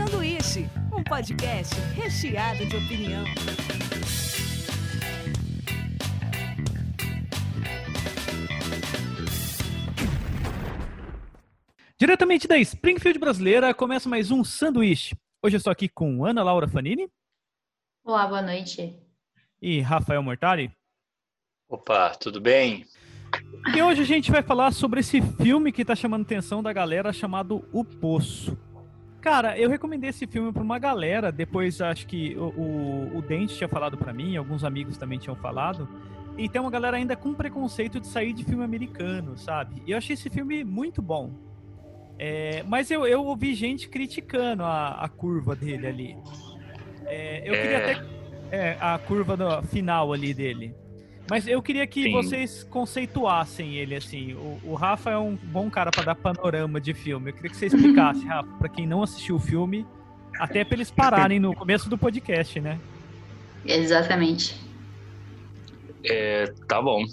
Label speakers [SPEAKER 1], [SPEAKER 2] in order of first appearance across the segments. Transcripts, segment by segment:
[SPEAKER 1] Sanduíche, um podcast recheado de opinião.
[SPEAKER 2] Diretamente da Springfield brasileira, começa mais um Sanduíche. Hoje eu estou aqui com Ana Laura Fanini.
[SPEAKER 3] Olá, boa noite.
[SPEAKER 2] E Rafael Mortari.
[SPEAKER 4] Opa, tudo bem?
[SPEAKER 2] E hoje a gente vai falar sobre esse filme que está chamando a atenção da galera chamado O Poço. Cara, eu recomendei esse filme para uma galera, depois acho que o, o, o Dente tinha falado para mim, alguns amigos também tinham falado, e tem uma galera ainda com preconceito de sair de filme americano, sabe? E eu achei esse filme muito bom. É, mas eu, eu ouvi gente criticando a, a curva dele ali. É, eu é... queria até. É, a curva do, final ali dele. Mas eu queria que Sim. vocês conceituassem ele assim. O, o Rafa é um bom cara para dar panorama de filme. Eu queria que você explicasse, Rafa, para quem não assistiu o filme, até para eles pararem no começo do podcast, né?
[SPEAKER 3] Exatamente.
[SPEAKER 4] É, tá bom.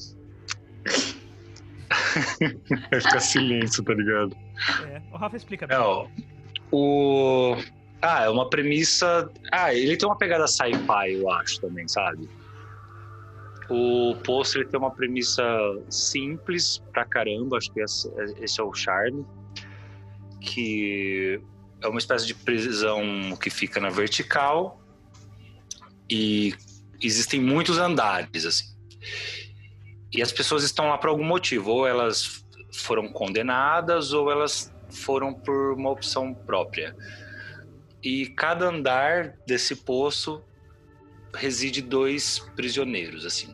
[SPEAKER 4] Vai ficar silêncio, tá ligado?
[SPEAKER 2] É, o Rafa explica.
[SPEAKER 4] Não, o... Ah, é uma premissa... Ah, ele tem uma pegada sci-fi, eu acho, também, sabe? O pôster tem uma premissa simples pra caramba, acho que esse, esse é o charme. Que é uma espécie de prisão que fica na vertical e existem muitos andares, assim. E as pessoas estão lá por algum motivo, ou elas foram condenadas ou elas foram por uma opção própria. E cada andar desse poço reside dois prisioneiros, assim.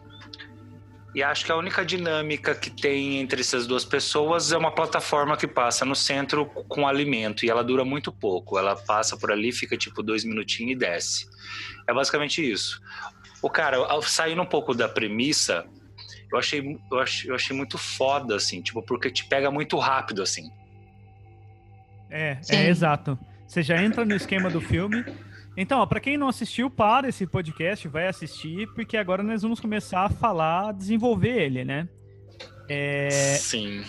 [SPEAKER 4] E acho que a única dinâmica que tem entre essas duas pessoas é uma plataforma que passa no centro com alimento e ela dura muito pouco. Ela passa por ali, fica tipo dois minutinhos e desce. É basicamente isso. O cara, saindo um pouco da premissa, eu achei, eu achei, eu achei muito foda, assim, tipo, porque te pega muito rápido, assim.
[SPEAKER 2] É, Sim. é exato. Você já entra no esquema do filme então, para quem não assistiu, para esse podcast, vai assistir, porque agora nós vamos começar a falar, desenvolver ele, né?
[SPEAKER 4] É... Sim.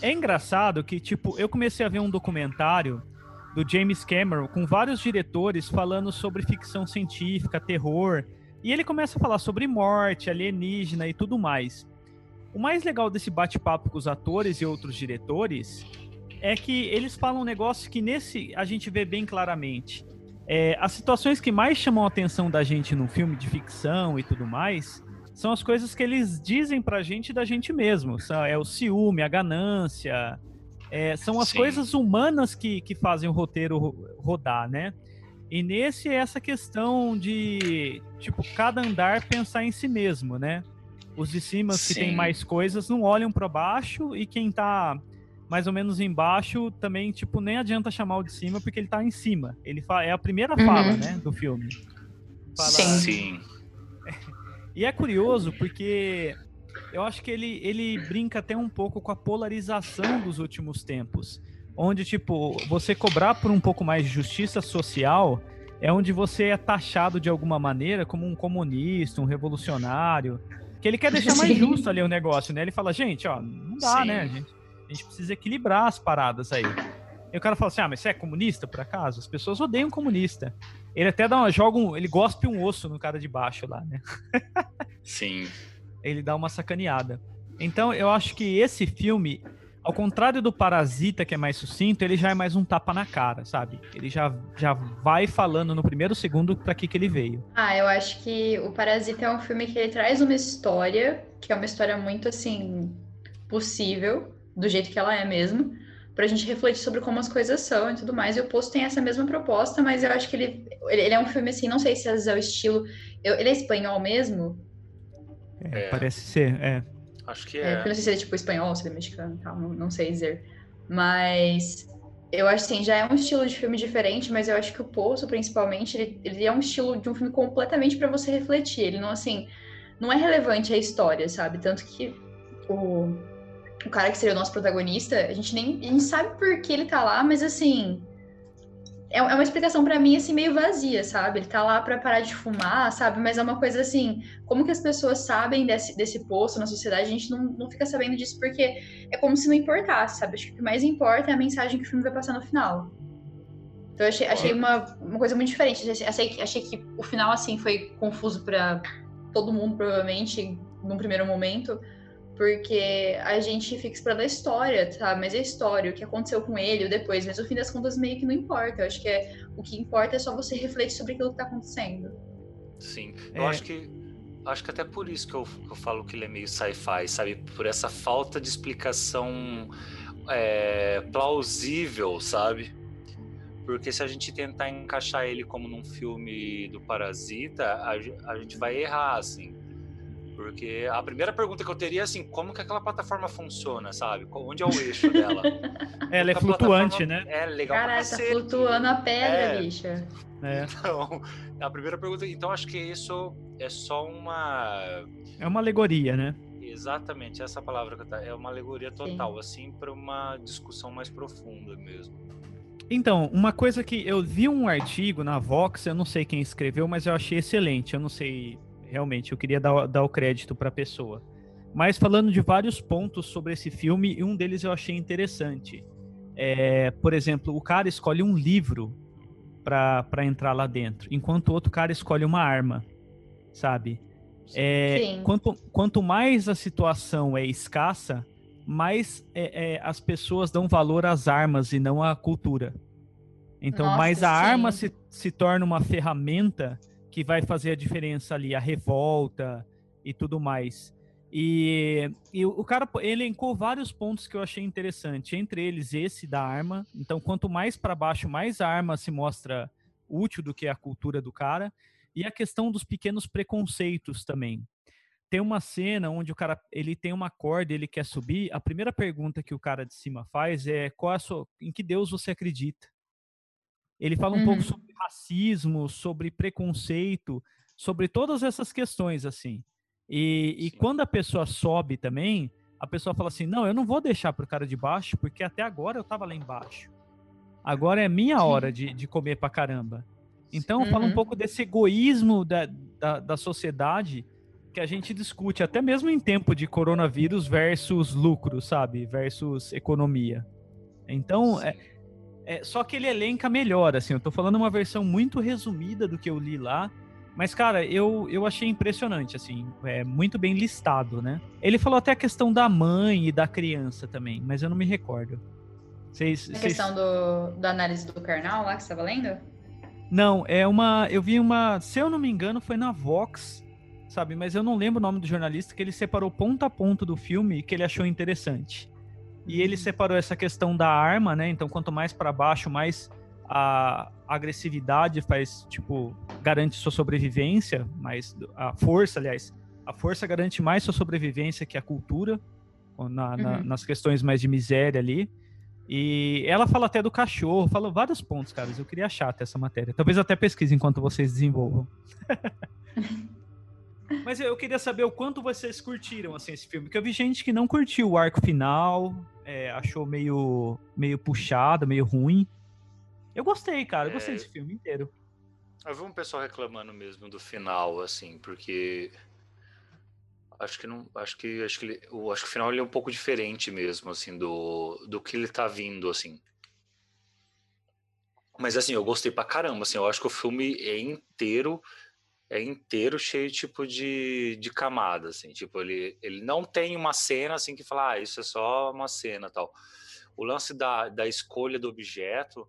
[SPEAKER 2] É engraçado que, tipo, eu comecei a ver um documentário do James Cameron com vários diretores falando sobre ficção científica, terror, e ele começa a falar sobre morte, alienígena e tudo mais. O mais legal desse bate-papo com os atores e outros diretores é que eles falam um negócio que nesse a gente vê bem claramente é, as situações que mais chamam a atenção da gente num filme de ficção e tudo mais são as coisas que eles dizem pra gente da gente mesmo. É o ciúme, a ganância. É, são as Sim. coisas humanas que, que fazem o roteiro rodar, né? E nesse é essa questão de, tipo, cada andar pensar em si mesmo, né? Os de cima Sim. que tem mais coisas não olham para baixo e quem tá mais ou menos embaixo, também, tipo, nem adianta chamar o de cima, porque ele tá em cima. Ele fala, é a primeira uhum. fala, né, do filme.
[SPEAKER 4] Fala, Sim. Sim.
[SPEAKER 2] e é curioso, porque eu acho que ele, ele brinca até um pouco com a polarização dos últimos tempos. Onde, tipo, você cobrar por um pouco mais de justiça social é onde você é taxado de alguma maneira como um comunista, um revolucionário. Que ele quer deixar mais justo ali o negócio, né? Ele fala, gente, ó, não dá, Sim. né, gente? A gente precisa equilibrar as paradas aí. E o cara fala assim: ah, mas você é comunista, por acaso? As pessoas odeiam comunista. Ele até dá uma, joga um, ele gospe um osso no cara de baixo lá, né?
[SPEAKER 4] Sim.
[SPEAKER 2] ele dá uma sacaneada. Então, eu acho que esse filme, ao contrário do Parasita, que é mais sucinto, ele já é mais um tapa na cara, sabe? Ele já, já vai falando no primeiro segundo para que que ele veio.
[SPEAKER 3] Ah, eu acho que o Parasita é um filme que ele traz uma história, que é uma história muito, assim, possível, do jeito que ela é mesmo, para a gente refletir sobre como as coisas são e tudo mais. E o Poço tem essa mesma proposta, mas eu acho que ele, ele é um filme assim, não sei se às vezes é o estilo. Eu, ele é espanhol mesmo?
[SPEAKER 2] É, é. Parece ser, é.
[SPEAKER 4] Acho que é.
[SPEAKER 3] é. Não sei se ele é tipo espanhol, se ele é mexicano e tal, não, não sei dizer. Mas eu acho assim, já é um estilo de filme diferente, mas eu acho que o Poço, principalmente, ele, ele é um estilo de um filme completamente para você refletir. Ele não, assim, não é relevante a história, sabe? Tanto que o, o cara que seria o nosso protagonista, a gente nem a gente sabe por que ele tá lá, mas assim. É, é uma explicação para mim, assim, meio vazia, sabe? Ele tá lá para parar de fumar, sabe? Mas é uma coisa assim, como que as pessoas sabem desse, desse posto na sociedade? A gente não, não fica sabendo disso porque é como se não importasse, sabe? Acho que o que mais importa é a mensagem que o filme vai passar no final. Então eu achei, achei uma, uma coisa muito diferente. Achei, achei que o final, assim, foi confuso para todo mundo, provavelmente, num primeiro momento, porque a gente fica esperando a história, tá? Mas a história, o que aconteceu com ele, o depois, mas no fim das contas meio que não importa. Eu acho que é, o que importa é só você refletir sobre aquilo que tá acontecendo.
[SPEAKER 4] Sim, eu é... acho que acho que até por isso que eu, que eu falo que ele é meio sci-fi, sabe? Por essa falta de explicação é, plausível, sabe? Porque se a gente tentar encaixar ele como num filme do Parasita, a, a gente vai errar, assim. Porque a primeira pergunta que eu teria é assim, como que aquela plataforma funciona, sabe? Onde é o eixo dela?
[SPEAKER 2] Ela é flutuante, né?
[SPEAKER 4] É legal
[SPEAKER 3] Caralho, tá flutuando a pedra, é. bicha.
[SPEAKER 2] É.
[SPEAKER 4] Então, a primeira pergunta, então acho que isso é só uma
[SPEAKER 2] é uma alegoria, né?
[SPEAKER 4] Exatamente, essa palavra que eu tá, é uma alegoria total, Sim. assim, para uma discussão mais profunda mesmo.
[SPEAKER 2] Então, uma coisa que eu vi um artigo na Vox, eu não sei quem escreveu, mas eu achei excelente. Eu não sei realmente, eu queria dar, dar o crédito para a pessoa. Mas falando de vários pontos sobre esse filme, e um deles eu achei interessante. É, por exemplo, o cara escolhe um livro para entrar lá dentro, enquanto o outro cara escolhe uma arma, sabe? É, quanto, quanto mais a situação é escassa, mais é, é, as pessoas dão valor às armas e não à cultura. Então, Nossa, mais a sim. arma se, se torna uma ferramenta que vai fazer a diferença ali, a revolta e tudo mais. E, e, o cara elencou vários pontos que eu achei interessante, entre eles esse da arma. Então, quanto mais para baixo, mais a arma se mostra útil do que a cultura do cara. E a questão dos pequenos preconceitos também. Tem uma cena onde o cara ele tem uma corda, ele quer subir. A primeira pergunta que o cara de cima faz é qual a sua, em que Deus você acredita? Ele fala um uhum. pouco sobre racismo, sobre preconceito, sobre todas essas questões assim. E, e quando a pessoa sobe também, a pessoa fala assim: não, eu não vou deixar pro cara de baixo, porque até agora eu tava lá embaixo. Agora é minha hora de, de comer pra caramba. Então, uhum. fala um pouco desse egoísmo da, da, da, sociedade que a gente discute, até mesmo em tempo de coronavírus versus lucro, sabe? Versus economia. Então, é, é, só que ele elenca melhor, assim. Eu tô falando uma versão muito resumida do que eu li lá, mas, cara, eu, eu achei impressionante, assim, é muito bem listado, né? Ele falou até a questão da mãe e da criança também, mas eu não me recordo.
[SPEAKER 3] Vocês, a questão do, da análise do carnal lá que você estava lendo?
[SPEAKER 2] Não, é uma. Eu vi uma. Se eu não me engano, foi na Vox, sabe? Mas eu não lembro o nome do jornalista, que ele separou ponto a ponto do filme que ele achou interessante. E ele separou essa questão da arma, né? Então, quanto mais para baixo, mais a agressividade faz, tipo, garante sua sobrevivência, mas a força, aliás, a força garante mais sua sobrevivência que a cultura, na, na, uhum. nas questões mais de miséria ali. E ela fala até do cachorro, fala vários pontos, caras. Eu queria achar até essa matéria. Talvez até pesquise enquanto vocês desenvolvam. Mas eu queria saber o quanto vocês curtiram assim, esse filme. Porque eu vi gente que não curtiu o arco final, é, achou meio, meio puxado, meio ruim. Eu gostei, cara. Eu gostei é... desse filme inteiro.
[SPEAKER 4] Eu vi um pessoal reclamando mesmo do final, assim, porque acho que não, acho que acho que ele, acho que o final ele é um pouco diferente mesmo, assim, do, do que ele tá vindo, assim. Mas assim, eu gostei pra caramba, assim, eu acho que o filme é inteiro é inteiro cheio tipo de, de camadas, assim, tipo, ele, ele não tem uma cena assim que fala, ah, isso é só uma cena, tal. O lance da, da escolha do objeto,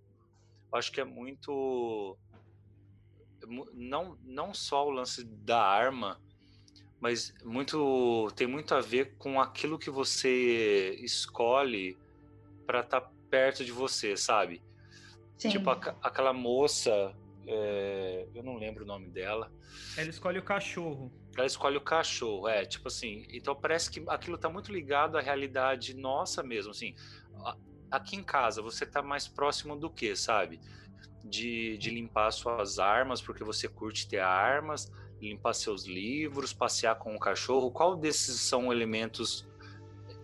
[SPEAKER 4] acho que é muito não não só o lance da arma, mas muito tem muito a ver com aquilo que você escolhe para estar tá perto de você, sabe? Sim. Tipo a, aquela moça, é, eu não lembro o nome dela.
[SPEAKER 2] Ela escolhe o cachorro.
[SPEAKER 4] Ela escolhe o cachorro, é, tipo assim. Então parece que aquilo tá muito ligado à realidade nossa mesmo, assim. Aqui em casa, você tá mais próximo do que, sabe? De, de limpar suas armas, porque você curte ter armas, limpar seus livros, passear com o cachorro. Qual desses são elementos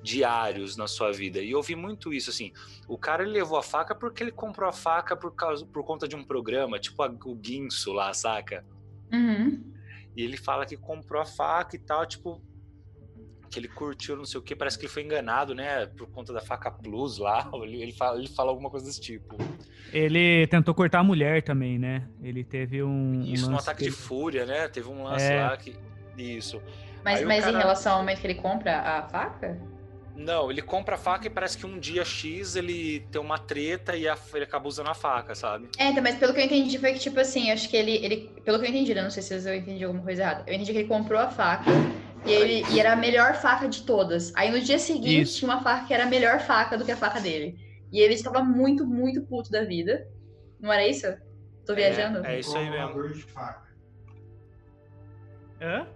[SPEAKER 4] diários na sua vida? E eu vi muito isso, assim. O cara ele levou a faca porque ele comprou a faca por, causa, por conta de um programa, tipo a, o Guinso lá, saca?
[SPEAKER 3] Uhum.
[SPEAKER 4] E ele fala que comprou a faca e tal, tipo. que ele curtiu, não sei o que, parece que ele foi enganado, né? Por conta da faca plus lá. Ele, ele, fala, ele fala alguma coisa desse tipo.
[SPEAKER 2] Ele tentou cortar a mulher também, né? Ele teve um.
[SPEAKER 4] Isso,
[SPEAKER 2] um
[SPEAKER 4] um ataque de fúria, né? Teve um lance
[SPEAKER 2] É.
[SPEAKER 4] lá que. Isso.
[SPEAKER 3] Mas,
[SPEAKER 4] Aí
[SPEAKER 3] mas em
[SPEAKER 4] cara-
[SPEAKER 3] relação ao momento que ele compra a faca?
[SPEAKER 4] Não, ele compra a faca e parece que um dia X ele tem uma treta e a- ele acaba usando a faca, sabe?
[SPEAKER 3] É, então, mas pelo que eu entendi foi que, tipo assim, acho que ele, ele. Pelo que eu entendi, né? Não sei se eu entendi alguma coisa errada. Eu entendi que ele comprou a faca e, ele, e era a melhor faca de todas. Aí no dia seguinte
[SPEAKER 2] Isso.
[SPEAKER 3] tinha uma faca que era a melhor faca do que a faca dele. E ele estava muito, muito puto da vida. Não era isso? Tô viajando?
[SPEAKER 4] É, é isso aí mesmo.
[SPEAKER 5] Amolador de faca.
[SPEAKER 2] Hã?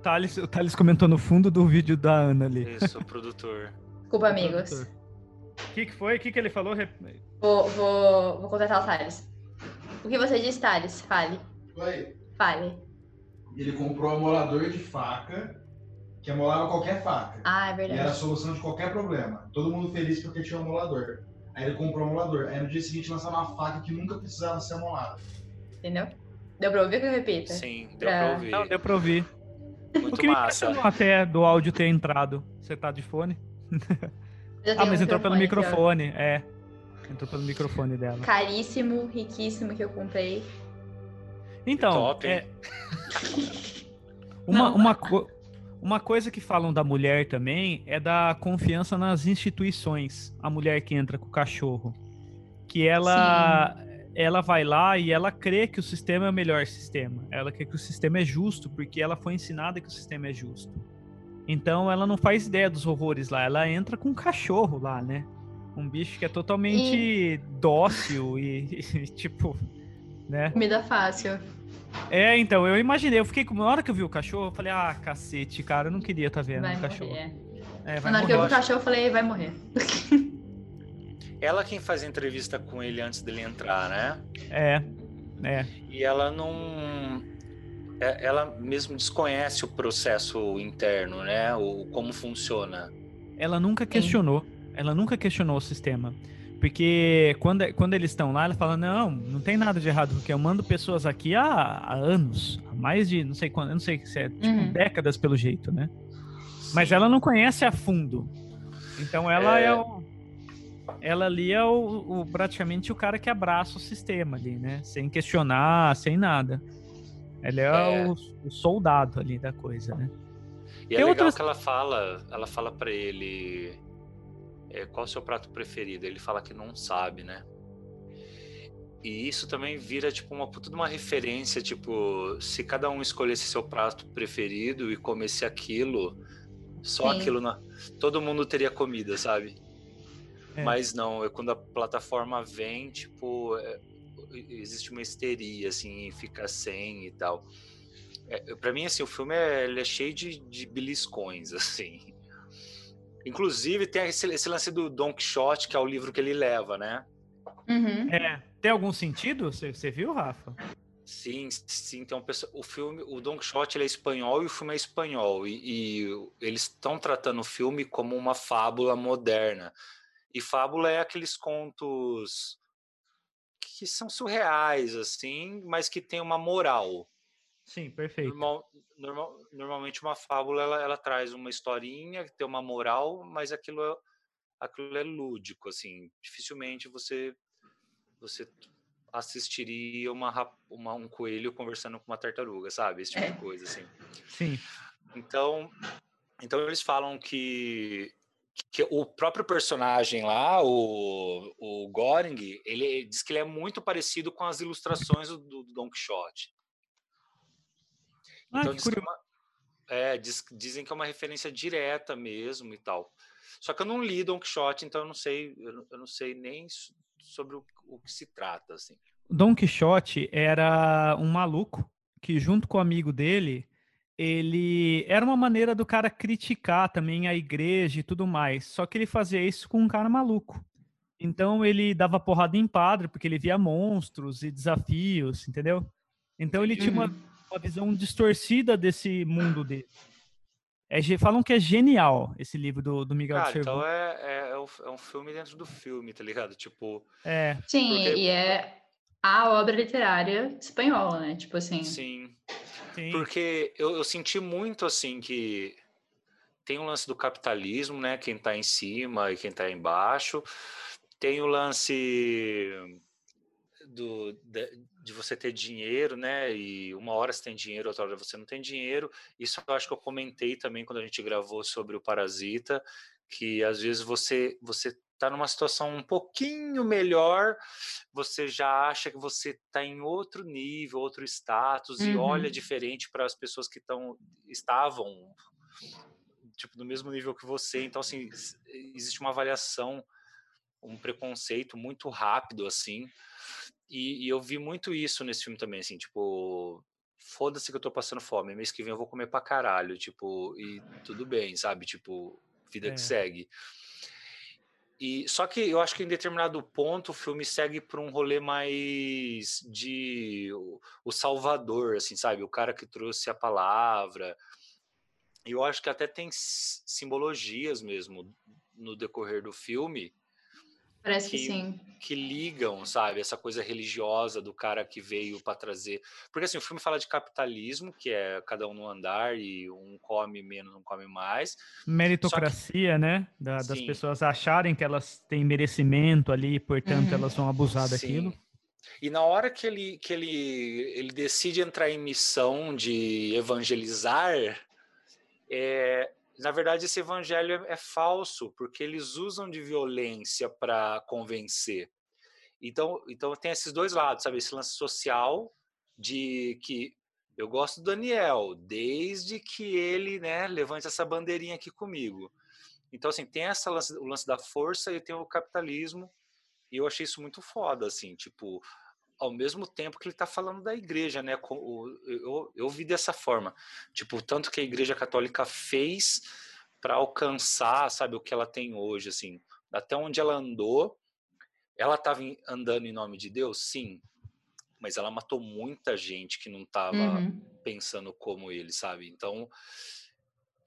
[SPEAKER 2] O Thales, o Thales comentou no fundo do vídeo da Ana ali.
[SPEAKER 4] Isso, o produtor.
[SPEAKER 3] Desculpa, amigos.
[SPEAKER 2] O que, que foi? O que, que ele falou?
[SPEAKER 3] Vou, vou, vou contratar o Thales. O que você diz, Thales? Fale.
[SPEAKER 5] Aí,
[SPEAKER 3] Fale.
[SPEAKER 5] ele comprou um amolador de faca que amolava qualquer faca.
[SPEAKER 3] Ah, é
[SPEAKER 5] E era a
[SPEAKER 3] verdade.
[SPEAKER 5] solução de qualquer problema. Todo mundo feliz porque tinha um amolador. Aí ele comprou um amolador. Aí no dia seguinte lançaram uma faca que nunca precisava ser amolada.
[SPEAKER 3] Entendeu? Deu pra ouvir que eu repito?
[SPEAKER 4] Sim, deu
[SPEAKER 3] Pra-
[SPEAKER 4] pra ouvir.
[SPEAKER 2] Não, deu pra ouvir. O
[SPEAKER 4] Muito
[SPEAKER 2] que me
[SPEAKER 4] massa.
[SPEAKER 2] impressionou até do áudio ter entrado. Você tá de fone? Ah, mas
[SPEAKER 3] um
[SPEAKER 2] entrou pelo microfone, é. Entrou pelo microfone dela.
[SPEAKER 3] Caríssimo, riquíssimo que eu comprei.
[SPEAKER 2] Então,
[SPEAKER 4] Top,
[SPEAKER 2] é, uma,
[SPEAKER 3] Não.
[SPEAKER 2] uma, co- uma coisa que falam da mulher também é da confiança nas instituições. A mulher que entra com o cachorro. Que ela, ela vai lá e ela crê que o sistema é o melhor sistema. Ela crê que o sistema é justo, porque ela foi ensinada que o sistema é justo. Então ela não faz ideia dos horrores lá. Ela entra com um cachorro lá, né? Um bicho que é totalmente dócil e, e, tipo, né?
[SPEAKER 3] Comida fácil.
[SPEAKER 2] É, então, eu imaginei, eu fiquei com. Na hora que eu vi o cachorro, eu falei, ah, cacete, cara, eu não queria estar vendo
[SPEAKER 3] vai
[SPEAKER 2] o cachorro.
[SPEAKER 3] morrer.
[SPEAKER 2] É, vai
[SPEAKER 3] Na hora que eu vi o
[SPEAKER 2] morrer.
[SPEAKER 3] cachorro, eu falei, vai morrer.
[SPEAKER 4] Ela quem faz a entrevista com ele antes dele entrar, né?
[SPEAKER 2] É, é.
[SPEAKER 4] E ela não. é- Ela mesmo desconhece o processo interno, né? O como funciona.
[SPEAKER 2] Ela nunca questionou. Ela nunca questionou o sistema. Porque quando, quando eles estão lá, ela fala: não, não tem nada de errado, porque eu mando pessoas aqui há, há anos, há mais de não sei quando, eu não sei se é tipo
[SPEAKER 3] Uhum.
[SPEAKER 2] décadas pelo jeito, né? Mas
[SPEAKER 4] Sim.
[SPEAKER 2] ela não conhece a fundo. Então ela é,
[SPEAKER 4] É.
[SPEAKER 2] o. Ela ali é o, o- praticamente o cara que abraça o sistema ali, né? Sem questionar, sem nada. Ela é,
[SPEAKER 4] É.
[SPEAKER 2] O, o soldado ali da coisa, né?
[SPEAKER 4] E é
[SPEAKER 2] Tem
[SPEAKER 4] legal
[SPEAKER 2] outras-
[SPEAKER 4] que ela fala, ela fala para ele é, qual é o seu prato preferido. Ele fala que não sabe, né? E isso também vira tipo uma puta de uma referência, tipo, se cada um escolhesse seu prato preferido e comesse aquilo, só
[SPEAKER 3] Sim.
[SPEAKER 4] aquilo na... todo mundo teria comida, sabe?
[SPEAKER 2] É.
[SPEAKER 4] Mas não, é quando a plataforma vem, tipo, é, existe uma histeria, assim, fica sem e tal. É, para mim, assim, o filme é, ele é cheio de, de beliscões, assim. Inclusive, tem esse, esse lance do Don Quixote, que é o livro que ele leva, né?
[SPEAKER 3] Uhum.
[SPEAKER 2] É. Tem algum sentido? Você viu, Rafa?
[SPEAKER 4] Sim, sim, tem um pessoa- o filme, o Don Quixote ele é espanhol e o filme é espanhol e, e eles estão tratando o filme como uma fábula moderna. E fábula é aqueles contos que são surreais assim, mas que tem uma moral.
[SPEAKER 2] Sim, perfeito.
[SPEAKER 4] Normal- normal- normalmente uma fábula ela, ela traz uma historinha que tem uma moral, mas aquilo é, aquilo é lúdico assim. Dificilmente você você assistiria uma, uma- um coelho conversando com uma tartaruga, sabe? Esse tipo
[SPEAKER 3] É.
[SPEAKER 4] de coisa assim.
[SPEAKER 2] Sim.
[SPEAKER 4] Então, então eles falam que, que o próprio personagem lá, o, o Goring, ele diz que ele é muito parecido com as ilustrações do, do Don Quixote.
[SPEAKER 2] Ah,
[SPEAKER 4] Então diz que é uma- é, diz- dizem que é uma referência direta mesmo e tal. Só que eu não li Don Quixote, então eu não sei, eu não, sei nem so- sobre o, o que se trata, assim.
[SPEAKER 2] Don Quixote era um maluco que, junto com o amigo dele, ele era uma maneira do cara criticar também a igreja e tudo mais. Só que ele fazia isso com um cara maluco. Então ele dava porrada em padre, porque ele via monstros e desafios, entendeu? Então ele tinha uma,
[SPEAKER 3] Uhum.
[SPEAKER 2] uma visão distorcida desse mundo dele. É, falam que é genial esse livro do, do Miguel de
[SPEAKER 4] Cara, então
[SPEAKER 2] Cervantes.
[SPEAKER 4] é, é, é um, é um filme dentro do filme, tá ligado? Tipo,
[SPEAKER 2] É,
[SPEAKER 3] Sim,
[SPEAKER 4] Porque-
[SPEAKER 3] e é a obra literária espanhola, né? Tipo assim.
[SPEAKER 4] sim.
[SPEAKER 2] Sim.
[SPEAKER 4] Porque eu, eu senti muito assim que tem o lance do capitalismo, né? Quem está em cima e quem está embaixo. Tem o lance do, de, de, você ter dinheiro, né? E uma hora você tem dinheiro, outra hora você não tem dinheiro. Isso eu acho que eu comentei também quando a gente gravou sobre o Parasita, que às vezes você você está numa situação um pouquinho melhor, você já acha que você está em outro nível, outro status, uhum. e olha uhum. diferente para as pessoas que estão estavam tipo no mesmo nível que você. Então assim, existe uma avaliação, um preconceito muito rápido assim. E, e eu vi muito isso nesse filme também, assim, tipo, foda-se que eu tô passando fome, mês que vem eu vou comer pra caralho, tipo, e tudo bem, sabe? Tipo, vida é. que segue. E, só que eu acho que em determinado ponto o filme segue por um rolê mais de o, o, salvador, assim, sabe? O cara que trouxe a palavra. E eu acho que até tem simbologias mesmo no decorrer do filme.
[SPEAKER 3] Parece que, que, sim.
[SPEAKER 4] Que ligam, sabe? Essa coisa religiosa do cara que veio para trazer. Porque assim, o filme fala de capitalismo, que é cada um no andar e um come menos, não come mais.
[SPEAKER 2] Meritocracia, que... né? Da, das pessoas acharem que elas têm merecimento ali, portanto uhum. elas vão abusar daquilo. Sim.
[SPEAKER 4] E na hora que ele, que ele, ele decide entrar em missão de evangelizar, é, na verdade, esse evangelho é, é falso, porque eles usam de violência para convencer. Então, então tem esses dois lados, sabe? Esse lance social de que eu gosto do Daniel, desde que ele, né, levante essa bandeirinha aqui comigo. Então, assim, tem essa lance, o lance da força e tem o capitalismo, e eu achei isso muito foda, assim, tipo, ao mesmo tempo que ele está falando da igreja, né? Eu, eu vi dessa forma, tipo, tanto que a igreja católica fez para alcançar, sabe, o que ela tem hoje, assim, até onde ela andou, ela estava andando em nome de Deus, sim, mas ela matou muita gente que não estava uhum. pensando como ele, sabe? Então,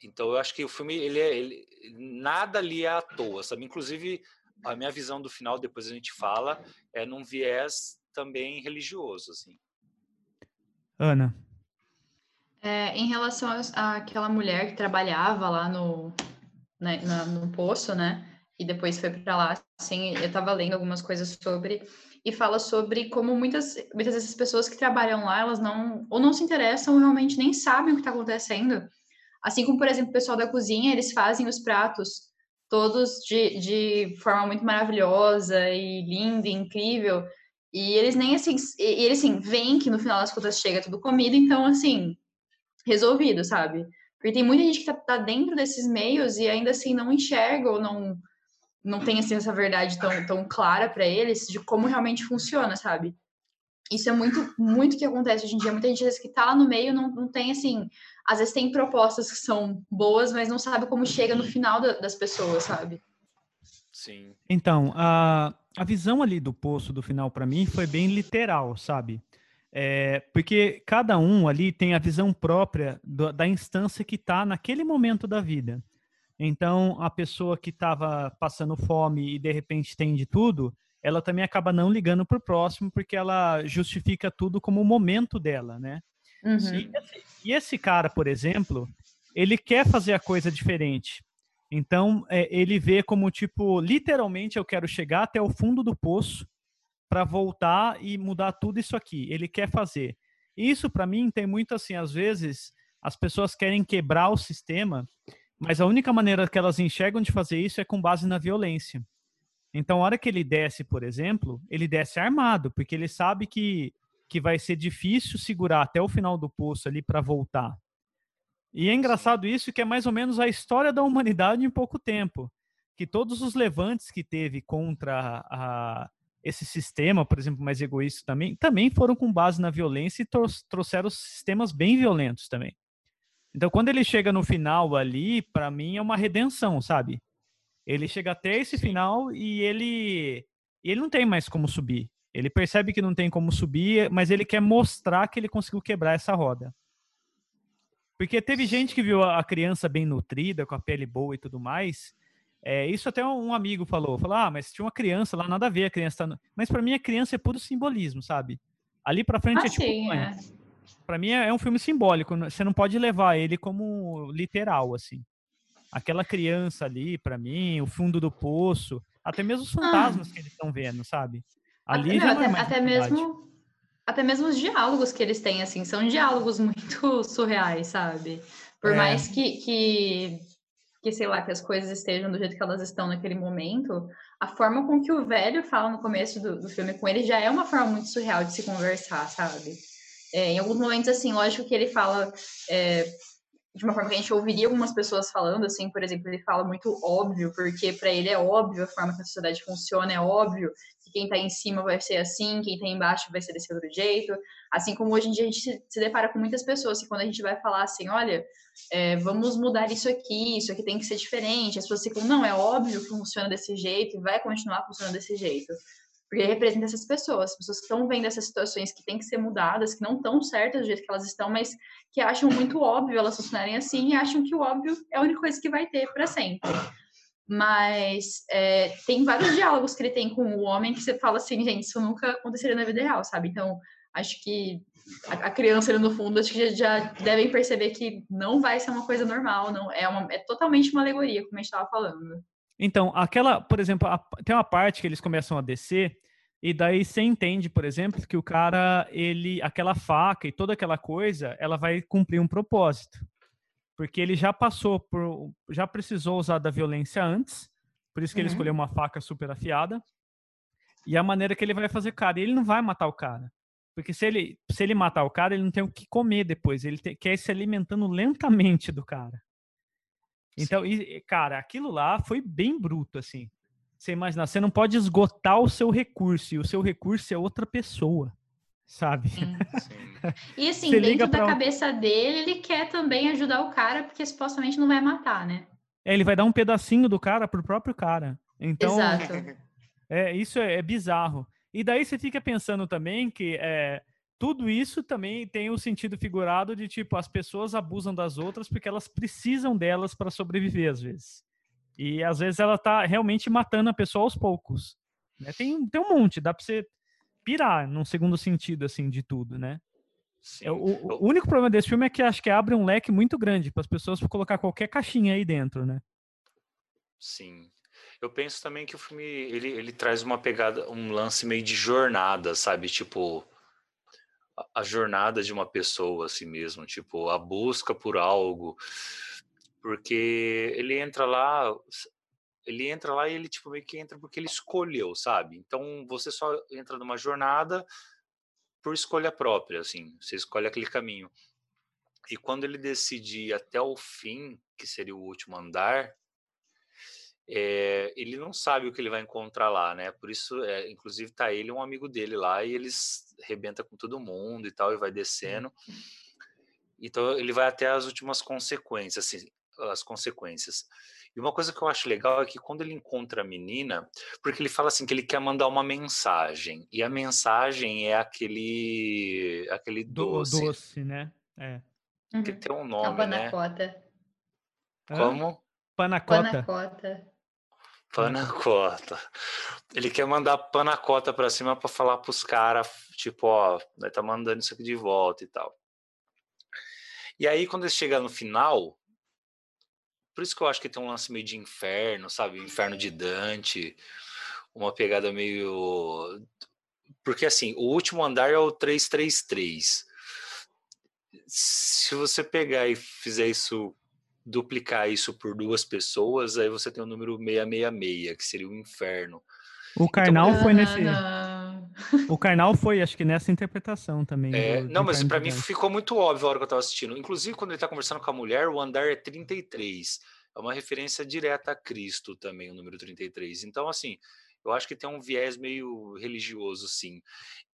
[SPEAKER 4] então eu acho que o filme ele, é, ele nada ali é à toa, sabe? Inclusive a minha visão do final, depois a gente fala, é num viés também religioso, assim.
[SPEAKER 2] Ana.
[SPEAKER 3] É, em relação àquela mulher que trabalhava lá no, né, no poço, né? E depois foi para lá, assim, eu estava lendo algumas coisas sobre e fala sobre como muitas muitas dessas pessoas que trabalham lá, elas não ou não se interessam, ou realmente nem sabem o que está acontecendo. Assim como, por exemplo, o pessoal da cozinha, eles fazem os pratos todos de, de forma muito maravilhosa e linda, e incrível, e eles nem assim, e eles assim, veem que no final das contas chega tudo comida, então assim, resolvido, sabe? Porque tem muita gente que tá, tá dentro desses meios e ainda assim não enxerga ou não, não tem assim, essa verdade tão, tão clara para eles de como realmente funciona, sabe? Isso é muito, muito que acontece hoje em dia. Muita gente às vezes, que tá lá no meio não, não tem assim. Às vezes tem propostas que são boas, mas não sabe como chega no final da, das pessoas, sabe?
[SPEAKER 4] Sim.
[SPEAKER 2] Então, a, a visão ali do poço do final para mim foi bem literal, sabe? É, porque cada um ali tem a visão própria do, da instância que está naquele momento da vida. Então, a pessoa que estava passando fome e de repente tem de tudo, ela também acaba não ligando para o próximo porque ela justifica tudo como o momento dela, né? Uhum. E, esse, e esse cara, por exemplo, ele quer fazer a coisa diferente. Então, é, ele vê como, tipo, literalmente eu quero chegar até o fundo do poço para voltar e mudar tudo isso aqui. Ele quer fazer. Isso, para mim, tem muito assim, às vezes, as pessoas querem quebrar o sistema, mas a única maneira que elas enxergam de fazer isso é com base na violência. Então, a hora que ele desce, por exemplo, ele desce armado, porque ele sabe que, que vai ser difícil segurar até o final do poço ali para voltar. E é engraçado isso, que é mais ou menos a história da humanidade em pouco tempo. Que todos os levantes que teve contra a, esse sistema, por exemplo, mais egoísta também, também foram com base na violência e trouxeram sistemas bem violentos também. Então, quando ele chega no final ali, para mim é uma redenção, sabe? Ele chega até esse final e ele, ele não tem mais como subir. Ele percebe que não tem como subir, mas ele quer mostrar que ele conseguiu quebrar essa roda. Porque teve gente que viu a criança bem nutrida, com a pele boa e tudo mais. É, isso até um amigo falou. Falou, ah, mas tinha uma criança lá, nada a ver a criança. Tá... Mas para mim a criança é puro simbolismo, sabe? Ali para frente
[SPEAKER 3] ah,
[SPEAKER 2] é tipo.
[SPEAKER 3] Sim, é.
[SPEAKER 2] Para mim é um filme simbólico. Você não pode levar ele como literal, assim. aquela criança ali, para mim, o fundo do poço, até mesmo os fantasmas
[SPEAKER 3] Ah.
[SPEAKER 2] que eles estão vendo, sabe? Ali
[SPEAKER 3] Até, não,
[SPEAKER 2] não é
[SPEAKER 3] até,
[SPEAKER 2] mais
[SPEAKER 3] até
[SPEAKER 2] verdade.
[SPEAKER 3] mesmo até mesmo os diálogos que eles têm assim são diálogos muito surreais, sabe? Por
[SPEAKER 2] É.
[SPEAKER 3] mais que, que que sei lá que as coisas estejam do jeito que elas estão naquele momento, a forma com que o velho fala no começo do, do filme com ele já é uma forma muito surreal de se conversar, sabe? É, em alguns momentos assim, lógico que ele fala é, de uma forma que a gente ouviria algumas pessoas falando, assim, por exemplo, ele fala muito óbvio, porque para ele é óbvio a forma que a sociedade funciona, é óbvio quem tá em cima vai ser assim, quem tá embaixo vai ser desse outro jeito. Assim como hoje em dia a gente se, se depara com muitas pessoas que quando a gente vai falar assim, olha, é, vamos mudar isso aqui, isso aqui tem que ser diferente, as pessoas ficam, não, é óbvio que funciona desse jeito e vai continuar funcionando desse jeito. Porque representa essas pessoas, as pessoas que estão vendo essas situações que têm que ser mudadas, que não estão certas do jeito que elas estão, mas que acham muito óbvio elas funcionarem assim e acham que o óbvio é a única coisa que vai ter para sempre. Mas é, tem vários diálogos que ele tem com o homem que você fala assim, gente, isso nunca aconteceria na vida real, sabe? Então, acho que a, a criança ali no fundo, acho que já, já devem perceber que não vai ser uma coisa normal, não é, uma, é totalmente uma alegoria, como a gente estava falando.
[SPEAKER 2] Então, aquela, por exemplo, a- tem uma parte que eles começam a descer e daí você entende, por exemplo, que o cara, ele, aquela faca e toda aquela coisa, ela vai cumprir um propósito. Porque ele já passou por, já precisou usar da violência antes, por isso que ele
[SPEAKER 3] Uhum.
[SPEAKER 2] escolheu uma faca super afiada. E a maneira que ele vai fazer cara, ele não vai matar o cara. Porque se ele, se ele matar o cara, ele não tem o que comer depois, ele tem- quer ir se alimentando lentamente do cara. Então, e, cara, aquilo lá foi bem bruto, assim. Você imagina, você não pode esgotar o seu recurso, e o seu recurso é outra pessoa, sabe?
[SPEAKER 3] Sim.
[SPEAKER 4] Sim.
[SPEAKER 3] E assim,
[SPEAKER 2] Você
[SPEAKER 3] dentro da
[SPEAKER 2] pra um-
[SPEAKER 3] cabeça dele, ele quer também ajudar o cara, porque supostamente não vai matar, né?
[SPEAKER 2] É, ele vai dar um pedacinho do cara pro próprio cara. Então,
[SPEAKER 3] Exato.
[SPEAKER 2] é, isso é, é bizarro. E daí você fica pensando também que é, tudo isso também tem o sentido figurado de tipo, as pessoas abusam das outras porque elas precisam delas para sobreviver, às vezes. E às vezes ela tá realmente matando a pessoa aos poucos. né? Tem, tem um monte, dá pra você pirar num segundo sentido, assim, de tudo, né? É, o, o único problema desse filme é que acho que abre um leque muito grande para as pessoas colocar qualquer caixinha aí dentro, né?
[SPEAKER 4] Sim. Eu penso também que o filme ele, ele traz uma pegada, um lance meio de jornada, sabe? Tipo a, a jornada de uma pessoa assim mesmo, tipo a busca por algo, porque ele entra lá, ele entra lá e ele tipo meio que entra porque ele escolheu, sabe? Então você só entra numa jornada por escolha própria, assim, você escolhe aquele caminho. E quando ele decide ir até o fim, que seria o último andar, é, ele não sabe o que ele vai encontrar lá, né? Por isso, é, inclusive, tá ele e um amigo dele lá e eles rebenta com todo mundo e tal, e vai descendo. Então ele vai até as últimas consequências, assim, as consequências. E uma coisa que eu acho legal é que quando ele encontra a menina, porque ele fala assim que ele quer mandar uma mensagem, e a mensagem é aquele aquele
[SPEAKER 2] Do,
[SPEAKER 4] doce,
[SPEAKER 2] doce, né? É.
[SPEAKER 3] Uhum.
[SPEAKER 4] que tem um
[SPEAKER 3] A
[SPEAKER 4] nome, né?
[SPEAKER 3] panacota.
[SPEAKER 2] Hã?
[SPEAKER 4] Como?
[SPEAKER 2] Panacota.
[SPEAKER 3] Panacota.
[SPEAKER 4] Panacota. Ele quer mandar panacota pra cima pra falar pros caras, tipo, ó, nós tá mandando isso aqui de volta e tal. E aí, quando ele chega no final, por isso que eu acho que tem um lance meio de inferno, sabe? Inferno de Dante, uma pegada meio. Porque assim, o último andar é o 333. Se você pegar e fizer isso, duplicar isso por duas pessoas, aí você tem o número 666, que seria o inferno.
[SPEAKER 2] O Karnal foi nesse. O Karnal foi, acho que nessa interpretação também.
[SPEAKER 4] É,
[SPEAKER 2] do- do
[SPEAKER 4] não, mas
[SPEAKER 2] Inferno
[SPEAKER 4] pra
[SPEAKER 2] de
[SPEAKER 4] mim ficou muito óbvio a hora que eu tava assistindo. Inclusive, quando ele tá conversando com a mulher, o andar é 33. É uma referência direta a Cristo também, o número 33. Então, assim, eu acho que tem um viés meio religioso, sim.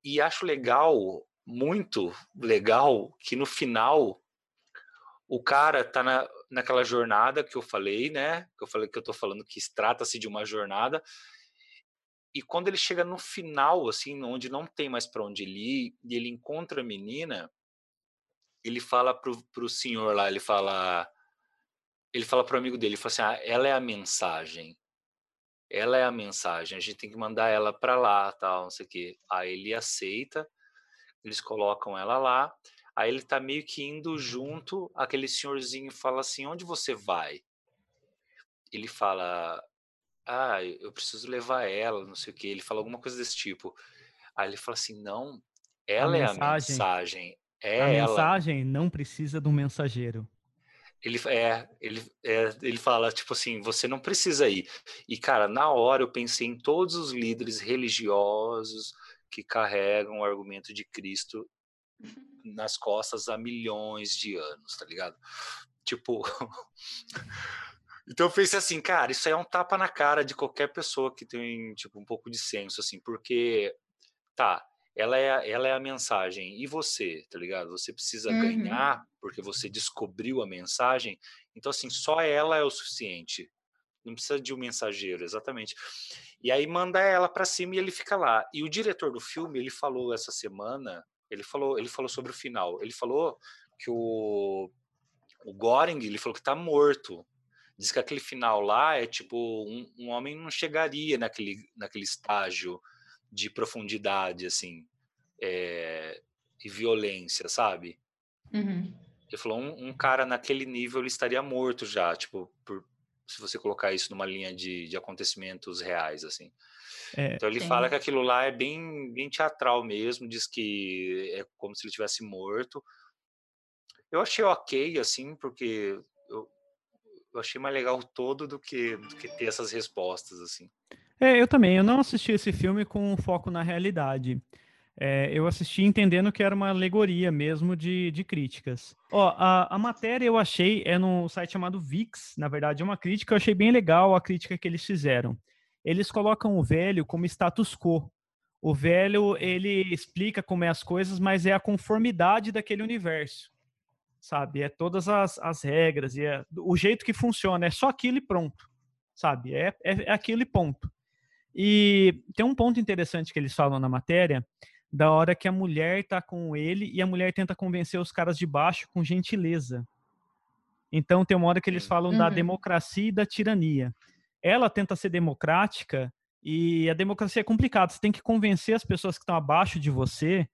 [SPEAKER 4] E acho legal, muito legal, que no final o cara tá na, naquela jornada que eu falei, né? Que eu falei que eu tô falando que trata-se de uma jornada. E quando ele chega no final, assim, onde não tem mais para onde ir, e ele encontra a menina, ele fala pro, pro senhor lá, ele fala. Ele fala pro amigo dele, ele fala assim: ah, ela é a mensagem. Ela é a mensagem, a gente tem que mandar ela para lá, tal, não sei o quê. Aí ele aceita, eles colocam ela lá, aí ele tá meio que indo junto, aquele senhorzinho fala assim: onde você vai? ele fala: Ah, eu preciso levar ela, não sei o que. Ele fala alguma coisa desse tipo. Aí ele fala assim: Não, ela a é mensagem, a mensagem. É
[SPEAKER 2] a
[SPEAKER 4] ela.
[SPEAKER 2] mensagem não precisa do mensageiro.
[SPEAKER 4] Ele, é, ele, é, ele fala, tipo assim, você não precisa ir. E, cara, na hora eu pensei em todos os líderes religiosos que carregam o argumento de Cristo nas costas há milhões de anos, tá ligado? Tipo. então eu pensei assim, cara, isso aí é um tapa na cara de qualquer pessoa que tem, tipo, um pouco de senso, assim, porque, tá, ela é, ela é a mensagem. E você, tá ligado? Você precisa uhum. ganhar porque você descobriu a mensagem. Então, assim, só ela é o suficiente. Não precisa de um mensageiro, exatamente. E aí manda ela para cima e ele fica lá. E o diretor do filme, ele falou essa semana, ele falou, ele falou sobre o final. Ele falou que o, o Goring, ele falou que tá morto. Diz que aquele final lá é tipo um, um homem não chegaria naquele, naquele estágio de profundidade, assim, é, e violência, sabe?
[SPEAKER 3] Uhum.
[SPEAKER 4] Ele falou, um, um, cara naquele nível ele estaria morto já, tipo, por, se você colocar isso numa linha de, de acontecimentos reais, assim. É, então ele fala que aquilo lá é bem, bem teatral mesmo, diz que é como se ele tivesse morto. Eu achei ok, assim, porque eu, achei mais legal todo do que, do que ter essas respostas, assim.
[SPEAKER 2] É, eu também. Eu não assisti esse filme com foco na realidade. É, eu assisti entendendo que era uma alegoria mesmo de, de críticas. Ó, a, a matéria eu achei, é num site chamado VIX, na verdade é uma crítica, eu achei bem legal a crítica que eles fizeram. Eles colocam o velho como status quo. O velho, ele explica como é as coisas, mas é a conformidade daquele universo, sabe? É todas as, as regras e é o jeito que funciona, é só aquilo e pronto, sabe? É, é, é aquilo e ponto. E tem um ponto interessante que eles falam na matéria, da hora que a mulher tá com ele e a mulher tenta convencer os caras de baixo com gentileza. Então tem uma hora que eles falam uhum. da democracia e da tirania. Ela tenta ser democrática e a democracia é complicada. Você tem que convencer as pessoas que estão abaixo de você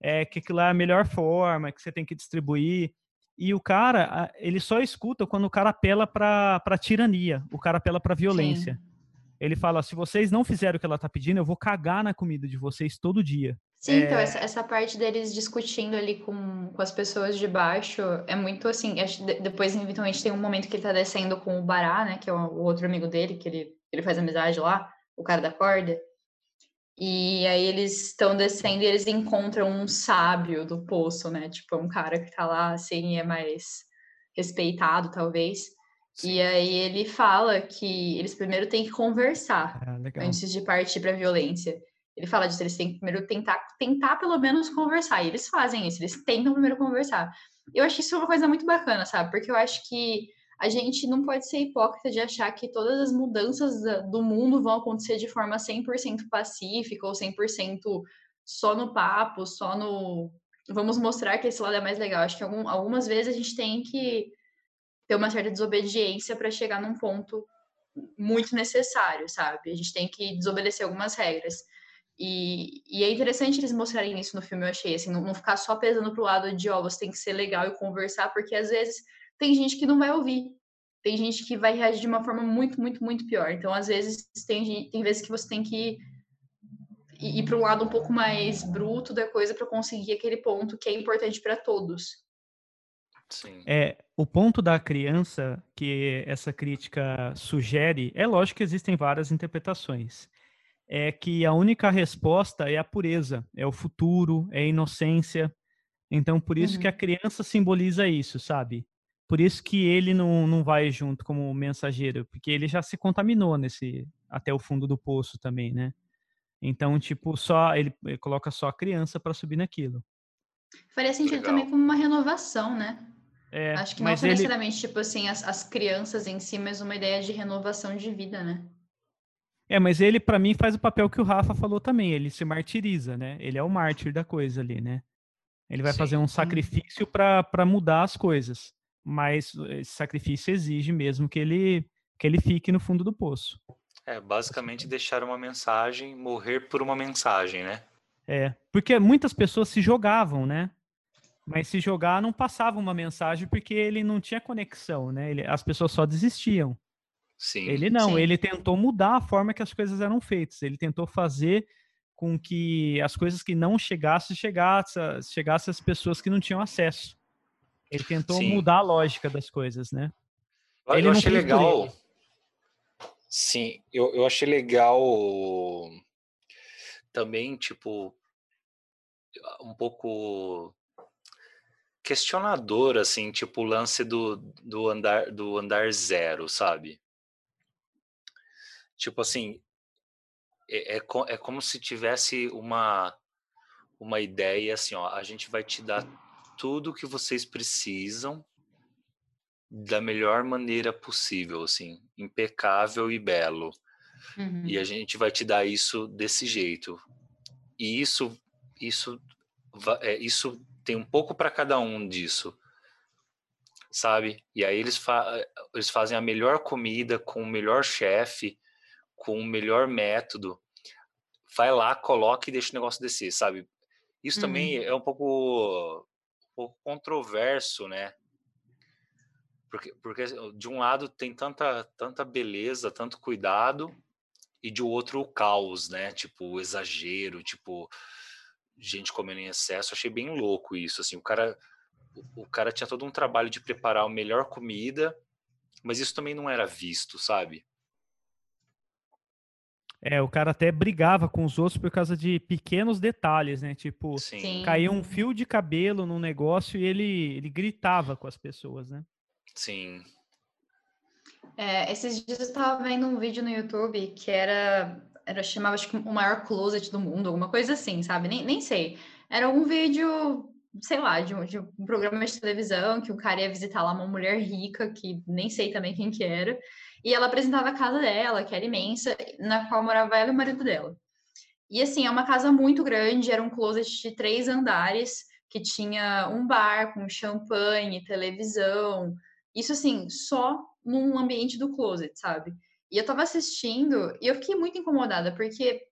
[SPEAKER 2] é, que aquilo é a melhor forma, que você tem que distribuir. E o cara, ele só escuta quando o cara apela para tirania, o cara apela para violência. Sim. Ele fala: se vocês não fizerem o que ela tá pedindo, eu vou cagar na comida de vocês todo dia.
[SPEAKER 3] Sim, então, é... então, essa, essa parte deles discutindo ali com, com as pessoas de baixo é muito assim. Depois, eventualmente, tem um momento que ele tá descendo com o Bará, né? Que é o, o outro amigo dele, que ele, ele faz amizade lá, o cara da corda. E aí eles estão descendo e eles encontram um sábio do poço, né? Tipo, um cara que tá lá, assim, é mais respeitado, talvez. Sim. E aí ele fala que eles primeiro têm que conversar ah, antes de partir para violência. Ele fala disso, eles têm que primeiro tentar, tentar pelo menos conversar. E eles fazem isso, eles tentam primeiro conversar. Eu acho isso uma coisa muito bacana, sabe? Porque eu acho que a gente não pode ser hipócrita de achar que todas as mudanças do mundo vão acontecer de forma 100% pacífica ou 100% só no papo, só no. Vamos mostrar que esse lado é mais legal. Acho que algum, algumas vezes a gente tem que ter uma certa desobediência para chegar num ponto muito necessário, sabe? A gente tem que desobedecer algumas regras. E, e, é interessante eles mostrarem isso no filme, eu achei, assim, não, não ficar só pesando pro lado de, ó, oh, você tem que ser legal e conversar, porque às vezes tem gente que não vai ouvir, tem gente que vai reagir de uma forma muito, muito, muito pior. Então, às vezes, tem, tem vezes que você tem que ir, ir para um lado um pouco mais bruto da coisa para conseguir aquele ponto que é importante para todos.
[SPEAKER 4] Sim.
[SPEAKER 2] É, o ponto da criança que essa crítica sugere, é lógico que existem várias interpretações. É que a única resposta é a pureza, é o futuro, é a inocência. Então, por isso uhum. que a criança simboliza isso, sabe? Por isso que ele não, não vai junto como mensageiro, porque ele já se contaminou nesse até o fundo do poço também, né? Então, tipo, só ele, ele coloca só a criança para subir naquilo.
[SPEAKER 3] Faria sentido Legal. também como uma renovação, né? É, Acho que não ele... necessariamente, tipo assim, as, as crianças em si, mas uma ideia de renovação de vida, né?
[SPEAKER 2] É, mas ele, para mim, faz o papel que o Rafa falou também. Ele se martiriza, né? Ele é o mártir da coisa ali, né? Ele vai Sim. fazer um sacrifício para mudar as coisas. Mas esse sacrifício exige mesmo que ele, que ele fique no fundo do poço.
[SPEAKER 4] É, basicamente deixar uma mensagem, morrer por uma mensagem, né?
[SPEAKER 2] É, porque muitas pessoas se jogavam, né? Mas se jogar não passava uma mensagem porque ele não tinha conexão, né? Ele, as pessoas só desistiam.
[SPEAKER 4] Sim.
[SPEAKER 2] Ele não,
[SPEAKER 3] Sim.
[SPEAKER 2] ele tentou mudar a forma que as coisas eram feitas. Ele tentou fazer com que as coisas que não chegassem, chegassem, chegassem às pessoas que não tinham acesso. Ele tentou
[SPEAKER 4] Sim.
[SPEAKER 2] mudar a lógica das coisas, né?
[SPEAKER 4] Eu,
[SPEAKER 2] Ele
[SPEAKER 4] eu
[SPEAKER 2] não
[SPEAKER 4] achei legal. Sim, eu, eu achei legal também, tipo, um pouco questionador, assim, tipo, o lance do, do andar do andar zero, sabe? Tipo assim, é, é, é como se tivesse uma, uma ideia assim, ó, a gente vai te dar tudo que vocês precisam da melhor maneira possível, assim, impecável e belo.
[SPEAKER 3] Uhum.
[SPEAKER 4] E a gente vai te dar isso desse jeito. E isso, isso, é, isso tem um pouco para cada um disso, sabe? E aí eles, fa eles fazem a melhor comida com o melhor chefe, com o melhor método. Vai lá, coloca e deixa o negócio descer, sabe? Isso também é um pouco, pouco controverso, né? Porque, porque de um lado tem tanta, tanta beleza, tanto cuidado, e de outro o caos, né? Tipo, o exagero, tipo, gente comendo em excesso. Achei bem louco isso, assim. O cara, o cara tinha todo um trabalho de preparar a melhor comida, mas isso também não era visto, sabe?
[SPEAKER 2] É, o cara até brigava com os outros por causa de pequenos detalhes, né? Tipo,
[SPEAKER 4] Sim.
[SPEAKER 2] Caía um fio de cabelo num negócio e ele, ele gritava com as pessoas, né?
[SPEAKER 4] Sim.
[SPEAKER 3] É, esses dias eu estava vendo um vídeo no YouTube que era, era chamava acho que o maior closet do mundo, alguma coisa assim, sabe? Nem, nem sei. Era um vídeo, sei lá, de um, de um programa de televisão que o cara ia visitar lá uma mulher rica, que nem sei também quem que era, e ela apresentava a casa dela, que era imensa, na qual morava ela e o marido dela. E assim, é uma casa muito grande, era um closet de três andares, que tinha um bar com champanhe, televisão, isso assim, só num ambiente do closet, sabe? E eu tava assistindo e eu fiquei muito incomodada, porque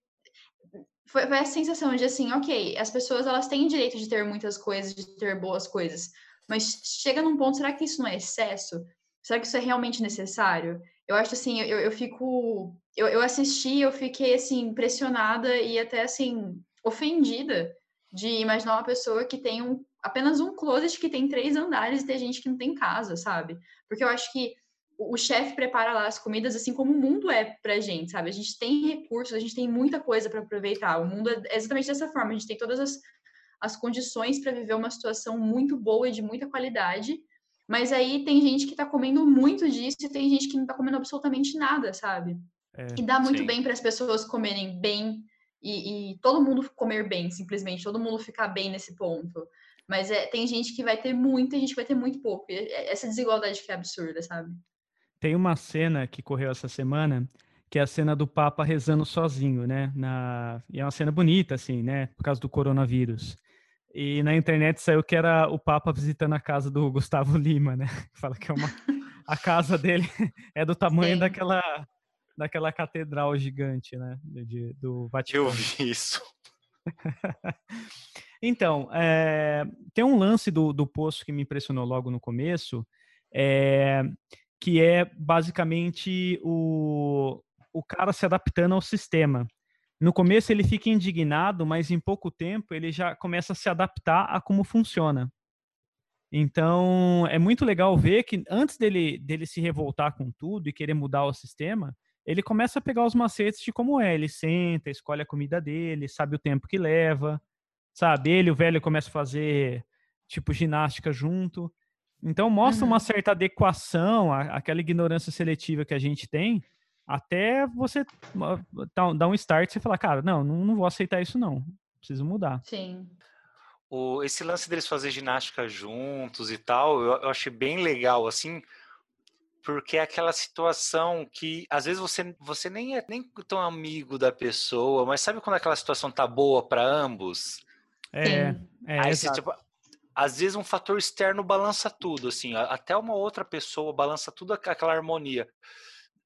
[SPEAKER 3] foi, foi a sensação de assim, ok, as pessoas elas têm direito de ter muitas coisas, de ter boas coisas, mas chega num ponto, será que isso não é excesso? Será que isso é realmente necessário? Eu acho assim, eu, eu fico. Eu, eu assisti, eu fiquei assim, impressionada e até assim, ofendida de imaginar uma pessoa que tem um, apenas um closet que tem três andares e ter gente que não tem casa, sabe? Porque eu acho que o, chefe prepara lá as comidas assim como o mundo é pra gente, sabe? A gente tem recursos, a gente tem muita coisa para aproveitar. O mundo é exatamente dessa forma, a gente tem todas as, as condições para viver uma situação muito boa e de muita qualidade. Mas aí tem gente que tá comendo muito disso e tem gente que não tá comendo absolutamente nada, sabe?
[SPEAKER 2] É,
[SPEAKER 3] E dá muito
[SPEAKER 4] sim.
[SPEAKER 3] bem para as pessoas comerem bem e, e todo mundo comer bem, simplesmente, todo mundo ficar bem nesse ponto. Mas é, tem gente que vai ter muito e gente que vai ter muito pouco. E é- essa desigualdade que é absurda, sabe?
[SPEAKER 2] Tem uma cena que correu essa semana, que é a cena do Papa rezando sozinho, né? Na... E é uma cena bonita, assim, né? Por causa do coronavírus. E na internet saiu que era o Papa visitando a casa do Gustavo Lima, né? Fala que é uma... a casa dele é do tamanho
[SPEAKER 3] Sim.
[SPEAKER 2] daquela, daquela catedral gigante, né? De- do Vaticano.
[SPEAKER 4] Eu vi isso.
[SPEAKER 2] Então, é, tem um lance do, do post que me impressionou logo no começo, é, que é basicamente o, o cara se adaptando ao sistema. No começo ele fica indignado, mas em pouco tempo ele já começa a se adaptar a como funciona. Então, é muito legal ver que antes dele, dele se revoltar com tudo e querer mudar o sistema, ele começa a pegar os macetes de como é. Ele senta, escolhe a comida dele, sabe o tempo que leva, sabe? Ele, o velho, começa a fazer, tipo, ginástica junto. Então, mostra
[SPEAKER 3] Uhum.
[SPEAKER 2] uma certa adequação à- àquela ignorância seletiva que a gente tem, até você ah, dar um start e falar, cara, não, não, vou aceitar isso não, preciso mudar.
[SPEAKER 3] Sim.
[SPEAKER 4] O, esse lance deles fazer ginástica juntos e tal, eu, eu achei bem legal, assim, porque é aquela situação que às vezes você, você nem é nem tão amigo da pessoa, mas sabe quando aquela situação tá boa para ambos?
[SPEAKER 2] É, é,
[SPEAKER 4] Aí você, tipo, às vezes um fator externo balança tudo, assim, até uma outra pessoa balança tudo aqu- aquela harmonia.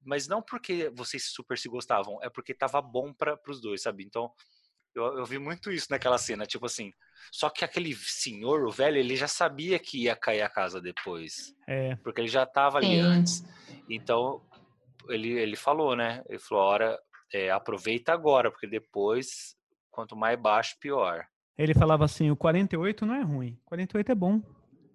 [SPEAKER 4] Mas não porque vocês super se gostavam, é porque tava bom para os dois, sabe? Então, eu, eu vi muito isso naquela cena, tipo assim. Só que aquele senhor, o velho, ele já sabia que ia cair a casa depois,
[SPEAKER 2] é,
[SPEAKER 4] porque ele já tava ali
[SPEAKER 3] Sim.
[SPEAKER 4] antes. Então, ele, ele falou, né? Ele falou, hora, é, aproveita agora, porque depois, quanto mais baixo, pior.
[SPEAKER 2] Ele falava assim, o 48 não é ruim, 48 é bom.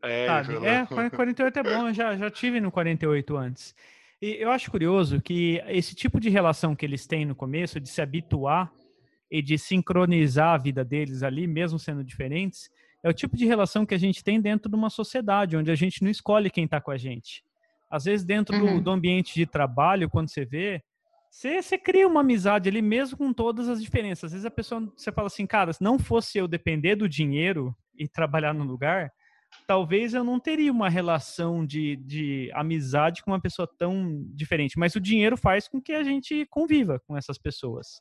[SPEAKER 4] É,
[SPEAKER 2] Sabe? É, 48 é bom, eu já, já tive no 48 antes. E eu acho curioso que esse tipo de relação que eles têm no começo, de se habituar e de sincronizar a vida deles ali, mesmo sendo diferentes, é o tipo de relação que a gente tem dentro de uma sociedade, onde a gente não escolhe quem está com a gente. Às vezes, dentro uhum. do, do, ambiente de trabalho, quando você vê, você, você, cria uma amizade ali mesmo com todas as diferenças. Às vezes a pessoa, você fala assim, cara, se não fosse eu depender do dinheiro e trabalhar no lugar, talvez eu não teria uma relação de, de amizade com uma pessoa tão diferente. Mas o dinheiro faz com que a gente conviva com essas pessoas.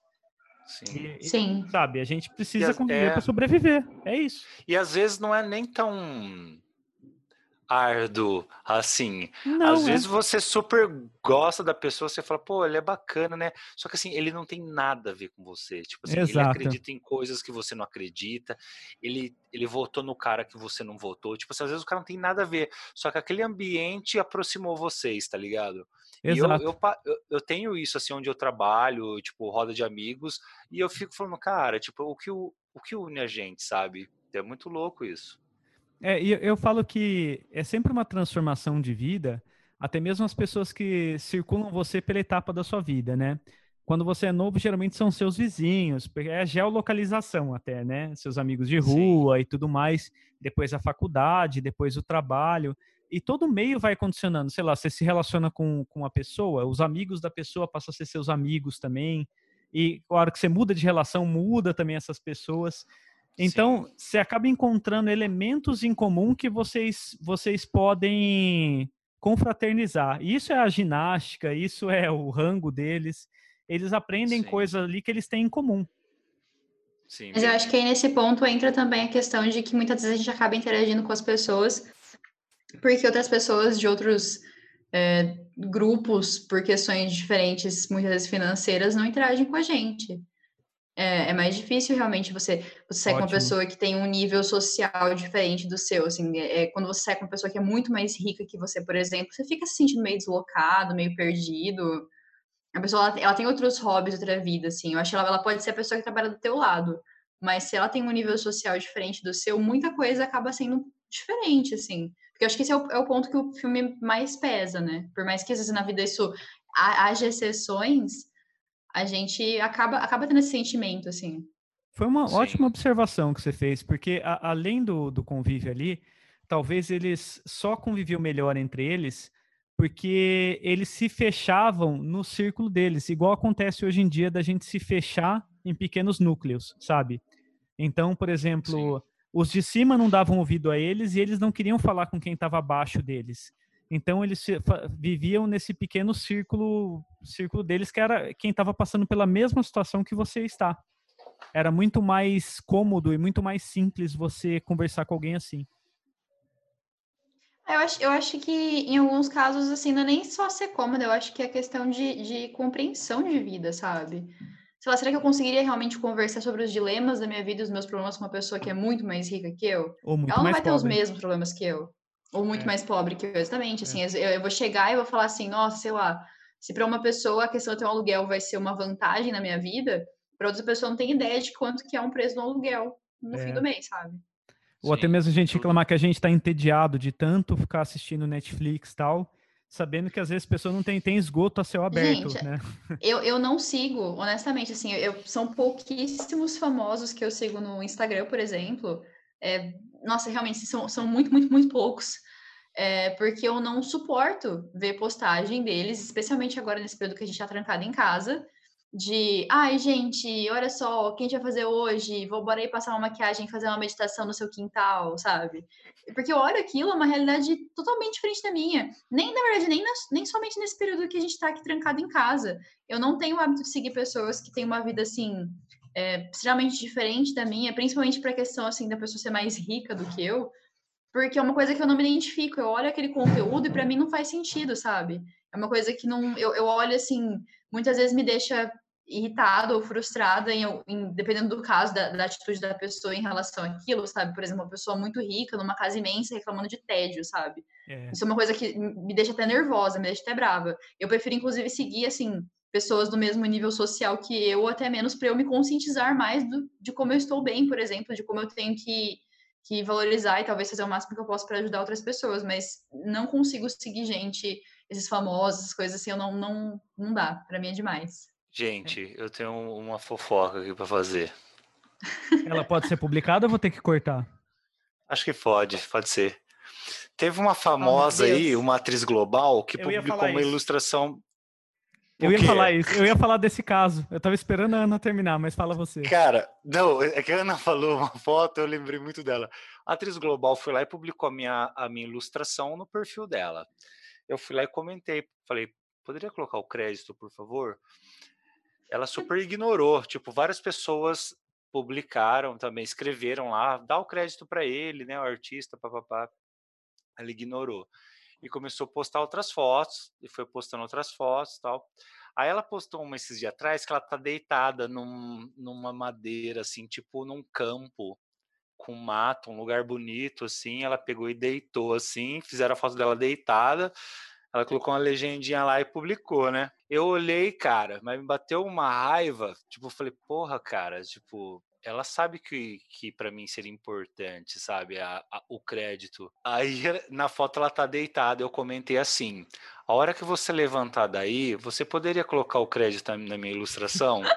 [SPEAKER 3] Sim. E, Sim.
[SPEAKER 2] Sabe, a gente precisa conviver é... para sobreviver. É isso.
[SPEAKER 4] E às vezes não é nem tão árduo, assim. Não, Às é. vezes você super gosta da pessoa, você fala, pô, ele é bacana, né? Só que assim, ele não tem nada a ver com você. Tipo assim, Exato. ele acredita em coisas que você não acredita, ele, ele votou no cara que você não votou. Tipo assim, às vezes o cara não tem nada a ver. Só que aquele ambiente aproximou vocês, tá ligado? Exato. E eu, eu, eu, tenho isso, assim, onde eu trabalho, tipo, roda de amigos, e eu fico falando, cara, tipo, o que, o, o que une a gente, sabe? É muito louco isso.
[SPEAKER 2] É, e eu falo que é sempre uma transformação de vida, até mesmo as pessoas que circulam você pela etapa da sua vida, né? Quando você é novo, geralmente são seus vizinhos, porque é a geolocalização até, né? Seus amigos de rua Sim. e tudo mais. Depois a faculdade, depois o trabalho. E todo meio vai condicionando. Sei lá, você se relaciona com, com uma pessoa, os amigos da pessoa passam a ser seus amigos também. E a hora que você muda de relação, muda também essas pessoas. Então, Sim. você acaba encontrando elementos em comum que vocês, vocês podem confraternizar. Isso é a ginástica, isso é o rango deles. Eles aprendem Sim. coisas ali que eles têm em comum.
[SPEAKER 3] Sim. Mas eu acho que aí nesse ponto entra também a questão de que muitas vezes a gente acaba interagindo com as pessoas porque outras pessoas de outros é, grupos, por questões diferentes, muitas vezes financeiras, não interagem com a gente. É, é, mais difícil realmente você, você sair com uma pessoa que tem um nível social diferente do seu. Assim, é, é, quando você sai com uma pessoa que é muito mais rica que você, por exemplo, você fica se sentindo meio deslocado, meio perdido. A pessoa ela, ela tem outros hobbies, outra vida, assim. Eu acho que ela, ela pode ser a pessoa que trabalha do teu lado, mas se ela tem um nível social diferente do seu, muita coisa acaba sendo diferente, assim. Porque eu acho que esse é o, é o ponto que o filme mais pesa, né? Por mais que às vezes na vida isso haja exceções, a gente acaba, acaba tendo esse sentimento, assim.
[SPEAKER 2] Foi uma Sim. ótima observação que você fez, porque a, além do, do convívio ali, talvez eles só conviviam melhor entre eles porque eles se fechavam no círculo deles, igual acontece hoje em dia da gente se fechar em pequenos núcleos, sabe? Então, por exemplo, Sim. os de cima não davam ouvido a eles e eles não queriam falar com quem estava abaixo deles. Então eles viviam nesse pequeno círculo, círculo deles que era quem estava passando pela mesma situação que você está. Era muito mais cômodo e muito mais simples você conversar com alguém assim.
[SPEAKER 3] Eu acho, eu acho que em alguns casos, assim, não é nem só ser cômodo, eu acho que é questão de, de compreensão de vida, sabe? Sei lá, será que eu conseguiria realmente conversar sobre os dilemas da minha vida, os meus problemas com uma pessoa que é muito mais rica que eu?
[SPEAKER 2] Ela não
[SPEAKER 3] vai
[SPEAKER 2] pobre.
[SPEAKER 3] ter os mesmos problemas que eu. Ou muito é. mais pobre que eu, exatamente. Assim, é. eu, eu, vou chegar e vou falar assim, nossa, sei lá, se para uma pessoa a questão de ter um aluguel vai ser uma vantagem na minha vida, para outra pessoa não tem ideia de quanto que é um preço no aluguel no é. fim do mês, sabe?
[SPEAKER 2] Ou Sim. até mesmo a gente reclamar que a gente está entediado de tanto ficar assistindo Netflix e tal, sabendo que às vezes a pessoa não tem, tem esgoto a céu aberto,
[SPEAKER 3] gente,
[SPEAKER 2] né?
[SPEAKER 3] Eu, eu não sigo, honestamente, assim, eu, são pouquíssimos famosos que eu sigo no Instagram, por exemplo, é, nossa, realmente são, são muito, muito, muito poucos. É, porque eu não suporto ver postagem deles, especialmente agora nesse período que a gente está trancado em casa, de ai, gente, olha só, o que a gente vai fazer hoje? Vou bora aí passar uma maquiagem fazer uma meditação no seu quintal, sabe? Porque eu olho aquilo, é uma realidade totalmente diferente da minha. Nem, na verdade, nem, nem somente nesse período que a gente está aqui trancado em casa. Eu não tenho o hábito de seguir pessoas que têm uma vida assim é, extremamente diferente da minha, principalmente para a questão assim da pessoa ser mais rica do que eu, porque é uma coisa que eu não me identifico. Eu olho aquele conteúdo e para mim não faz sentido, sabe? É uma coisa que não eu, eu olho assim, muitas vezes me deixa irritada ou frustrada, em, em- dependendo do caso, da, da atitude da pessoa em relação àquilo, sabe? Por exemplo, uma pessoa muito rica numa casa imensa reclamando de tédio, sabe?
[SPEAKER 2] É.
[SPEAKER 3] Isso é uma coisa que me deixa até nervosa, me deixa até brava. Eu prefiro, inclusive, seguir, assim, pessoas do mesmo nível social que eu, ou até menos, para eu me conscientizar mais do, de como eu estou bem, por exemplo, de como eu tenho que, que valorizar e talvez fazer o máximo que eu posso para ajudar outras pessoas, mas não consigo seguir gente, esses famosos, essas coisas assim, eu não, não, não dá, para mim é demais.
[SPEAKER 4] Gente, eu tenho uma fofoca aqui pra fazer.
[SPEAKER 2] Ela pode ser publicada ou vou ter que cortar?
[SPEAKER 4] Acho que pode, pode ser. Teve uma famosa aí,
[SPEAKER 3] Deus.
[SPEAKER 4] uma atriz global, que
[SPEAKER 2] Eu
[SPEAKER 4] publicou uma
[SPEAKER 2] isso.
[SPEAKER 4] ilustração.
[SPEAKER 2] Eu ia falar isso, eu ia falar desse caso. Eu tava esperando a Ana terminar, mas fala você.
[SPEAKER 4] Cara, não, é que a Ana falou uma foto, eu lembrei muito dela. A atriz global foi lá e publicou a minha, a minha ilustração no perfil dela. Eu fui lá e comentei, falei, poderia colocar o crédito, por favor? Ela super ignorou, tipo, várias pessoas publicaram também, escreveram lá, dá o crédito para ele, né, o artista, papapá. Ela ignorou. E começou a postar outras fotos, e foi postando outras fotos tal. Aí ela postou uma esses dias atrás que ela tá deitada num, numa madeira, assim, tipo num campo com mato, um lugar bonito, assim. Ela pegou e deitou, assim, fizeram a foto dela deitada. Ela colocou uma legendinha lá e publicou, né? Eu olhei, cara, mas me bateu uma raiva. Tipo, falei, porra, cara, tipo, ela sabe que, que para mim seria importante, sabe, a, a- o crédito. Aí na foto ela tá deitada, eu comentei assim: a hora que você levantar daí, você poderia colocar o crédito na, minha ilustração?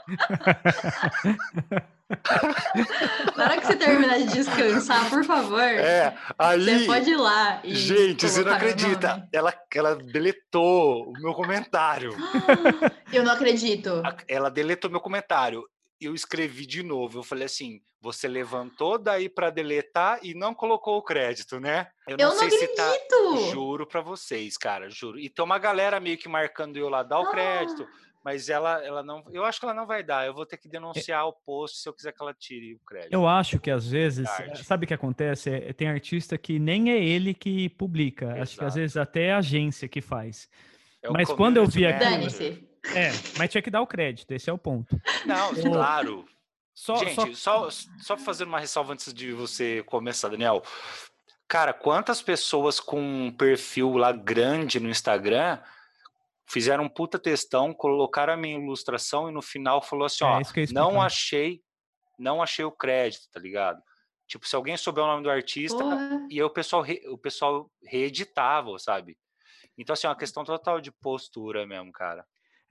[SPEAKER 3] Na hora que você terminar de descansar, por favor,
[SPEAKER 4] é, aí.
[SPEAKER 3] você pode ir lá e
[SPEAKER 4] Gente, você não acredita. Ela, ela deletou o meu comentário.
[SPEAKER 3] Eu não acredito.
[SPEAKER 4] Ela deletou meu comentário. Eu escrevi de novo. Eu falei assim: você levantou daí para deletar e não colocou o crédito, né?
[SPEAKER 3] Eu não
[SPEAKER 4] sei se tá.
[SPEAKER 3] acredito!
[SPEAKER 4] Juro pra vocês, cara, juro. E tem uma galera meio que marcando eu lá, dá o crédito. Mas ela, ela não. Eu acho que ela não vai dar. Eu vou ter que denunciar o post se eu quiser que ela tire o crédito.
[SPEAKER 2] Eu acho que às vezes,
[SPEAKER 4] Tarde.
[SPEAKER 2] sabe o que acontece? É, tem artista que nem é ele que publica. Acho que às
[SPEAKER 4] Exato.
[SPEAKER 2] vezes até é a agência que faz.
[SPEAKER 4] É
[SPEAKER 2] mas quando eu vi aquilo-. É, mas tinha que dar o crédito, esse é o ponto.
[SPEAKER 4] Não,
[SPEAKER 2] Eu-
[SPEAKER 4] claro.
[SPEAKER 2] Só,
[SPEAKER 4] Gente,
[SPEAKER 2] só-
[SPEAKER 4] só, só fazendo uma ressalva antes de você começar, Daniel. Cara, quantas pessoas com um perfil lá grande no Instagram fizeram um puta textão, colocaram a minha ilustração e no final falou assim,
[SPEAKER 2] É,
[SPEAKER 4] ó, não achei, não achei o crédito, tá ligado? Tipo, se alguém souber o nome do artista,
[SPEAKER 3] Porra.
[SPEAKER 4] e aí o pessoal, re- o pessoal reeditava, sabe? Então, assim, é uma questão total de postura mesmo, cara.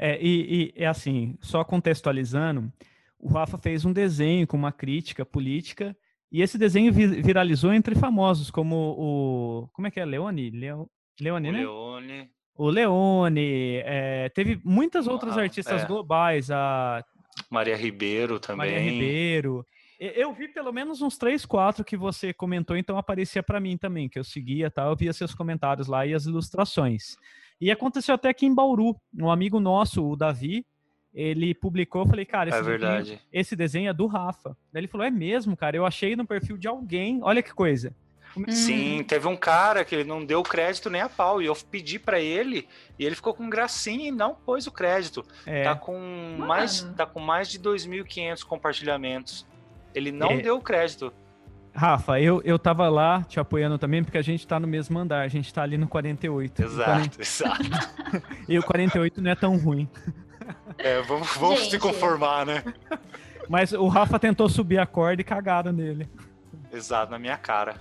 [SPEAKER 2] É, e, e é assim, só contextualizando, o Rafa fez um desenho com uma crítica política, e esse desenho vi- viralizou entre famosos, como o. Como é que é? Leone? Leo, Leone,
[SPEAKER 4] O
[SPEAKER 2] né?
[SPEAKER 4] Leone,
[SPEAKER 2] O Leone, é, teve muitas outras
[SPEAKER 4] Ah,
[SPEAKER 2] artistas
[SPEAKER 4] é.
[SPEAKER 2] globais, a
[SPEAKER 4] Maria Ribeiro também.
[SPEAKER 2] Maria Ribeiro. Eu vi pelo menos uns três, quatro que você comentou, então aparecia para mim também, que eu seguia, tá? Eu via seus comentários lá e as ilustrações. E aconteceu até aqui em Bauru, um amigo nosso, o Davi, ele publicou, eu falei, cara, esse,
[SPEAKER 4] É
[SPEAKER 2] desenho,
[SPEAKER 4] verdade.
[SPEAKER 2] esse desenho é do Rafa. Daí ele falou, é mesmo, cara, eu achei no perfil de alguém, olha que coisa.
[SPEAKER 3] Hum.
[SPEAKER 4] Sim, teve um cara que ele não deu crédito nem a pau. E eu pedi pra ele e ele ficou com gracinha e não pôs o crédito.
[SPEAKER 2] É,
[SPEAKER 4] Tá com mais, tá com mais de 2.500 compartilhamentos. Ele não
[SPEAKER 2] É.
[SPEAKER 4] deu crédito.
[SPEAKER 2] Rafa, eu, eu tava lá te apoiando também, porque a gente tá no mesmo andar, a gente tá ali no 48. E o
[SPEAKER 4] Exato, exato.
[SPEAKER 2] 40 E o 48 não é tão ruim.
[SPEAKER 4] É, vamos vamos se conformar, né?
[SPEAKER 2] Mas o Rafa tentou subir a corda e cagaram nele.
[SPEAKER 4] Exato, na minha cara.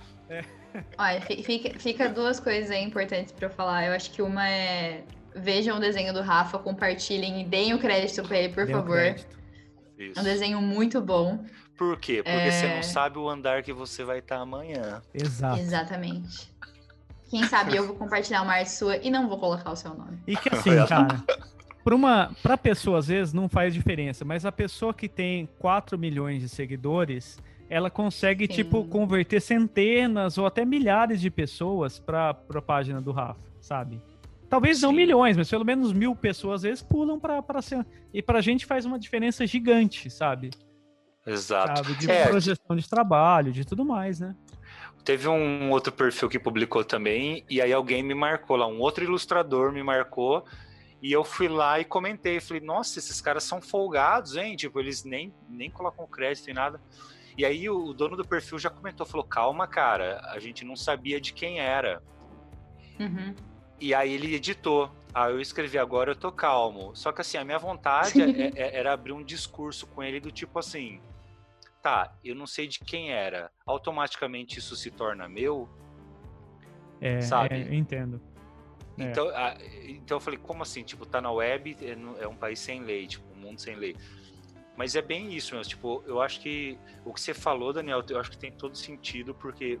[SPEAKER 3] Olha, fi- fica, fica duas coisas aí importantes pra eu falar. Eu acho que uma é vejam o desenho do Rafa, compartilhem e deem o crédito pra ele, por favor.
[SPEAKER 2] crédito.
[SPEAKER 4] Isso.
[SPEAKER 3] É um desenho muito bom.
[SPEAKER 4] Por quê? Porque você
[SPEAKER 3] É.
[SPEAKER 4] não sabe o andar que você vai estar amanhã.
[SPEAKER 2] Exato.
[SPEAKER 3] Exatamente. Quem sabe eu vou compartilhar uma arte sua e não vou colocar o seu nome.
[SPEAKER 2] E que assim, cara, para uma pra pessoa às vezes não faz diferença, mas a pessoa que tem 4 milhões de seguidores, ela consegue
[SPEAKER 3] Sim.
[SPEAKER 2] tipo converter centenas ou até milhares de pessoas para a página do Rafa, sabe? Talvez não
[SPEAKER 4] Sim.
[SPEAKER 2] milhões, mas pelo menos mil pessoas às vezes pulam para para ser e pra gente faz uma diferença gigante, sabe?
[SPEAKER 4] Exato.
[SPEAKER 2] Sabe? De
[SPEAKER 4] É.
[SPEAKER 2] projeção de trabalho, de tudo mais, né?
[SPEAKER 4] Teve um outro perfil que publicou também, e aí alguém me marcou lá, um outro ilustrador me marcou E eu fui lá e comentei, falei, nossa, esses caras são folgados, hein? Tipo, eles nem, nem colocam crédito em nada. E aí o dono do perfil já comentou, falou, calma, cara, a gente não sabia de quem era.
[SPEAKER 3] Uhum.
[SPEAKER 4] E aí ele editou. Ah, eu escrevi agora, eu tô calmo. Só que assim, a minha vontade é, é, era abrir um discurso com ele do tipo assim, tá, eu não sei de quem era. Automaticamente isso se torna meu?
[SPEAKER 2] É,
[SPEAKER 4] Sabe?
[SPEAKER 2] é, eu entendo. É.
[SPEAKER 4] Então, ah, então eu falei, como assim? Tipo, tá na web, é, é um país sem lei, tipo, um mundo sem lei. Mas é bem isso, mesmo. Tipo, eu acho que o que você falou, Daniel, eu acho que tem todo sentido, porque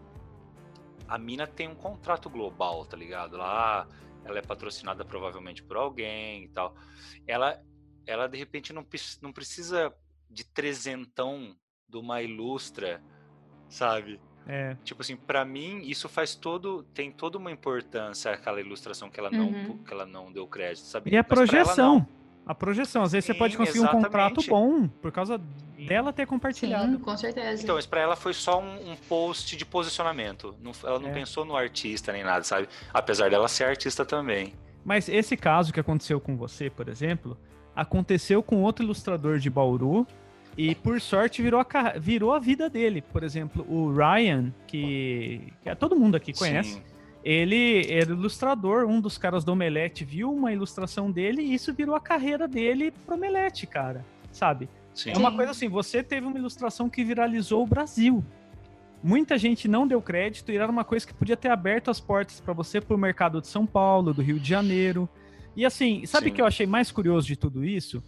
[SPEAKER 4] a mina tem um contrato global, tá ligado? Lá, ela é patrocinada provavelmente por alguém e tal. Ela, ela de repente não, não precisa de trezentão de uma ilustra, sabe?
[SPEAKER 2] É,
[SPEAKER 4] Tipo assim, pra mim isso faz todo, tem toda uma importância aquela ilustração que ela não,
[SPEAKER 3] Uhum.
[SPEAKER 4] que ela não deu crédito, sabe?
[SPEAKER 2] E a
[SPEAKER 4] Mas
[SPEAKER 2] projeção.
[SPEAKER 4] não.
[SPEAKER 2] A projeção. Às vezes você
[SPEAKER 4] Sim,
[SPEAKER 2] pode conseguir um contrato
[SPEAKER 4] exatamente.
[SPEAKER 2] bom por causa dela ter compartilhado.
[SPEAKER 3] Sim, com certeza.
[SPEAKER 4] Então, mas pra ela foi só um, um post de posicionamento. Não- ela não
[SPEAKER 2] É.
[SPEAKER 4] pensou no artista nem nada, sabe? Apesar dela ser artista também.
[SPEAKER 2] Mas esse caso que aconteceu com você, por exemplo, aconteceu com outro ilustrador de Bauru e por sorte virou a, virou a vida dele. Por exemplo, o Ryan, que, que é- todo mundo aqui conhece,
[SPEAKER 4] Sim,
[SPEAKER 2] ele era ilustrador, um dos caras do Omelete viu uma ilustração dele e isso virou a carreira dele pro Omelete, cara. Sabe?
[SPEAKER 4] sim.
[SPEAKER 2] É uma coisa assim, você teve uma ilustração que viralizou o Brasil. Muita gente não deu crédito e era uma coisa que podia ter aberto as portas para você pro mercado de São Paulo, do Rio de Janeiro. E assim, sabe o que eu achei mais curioso de tudo isso?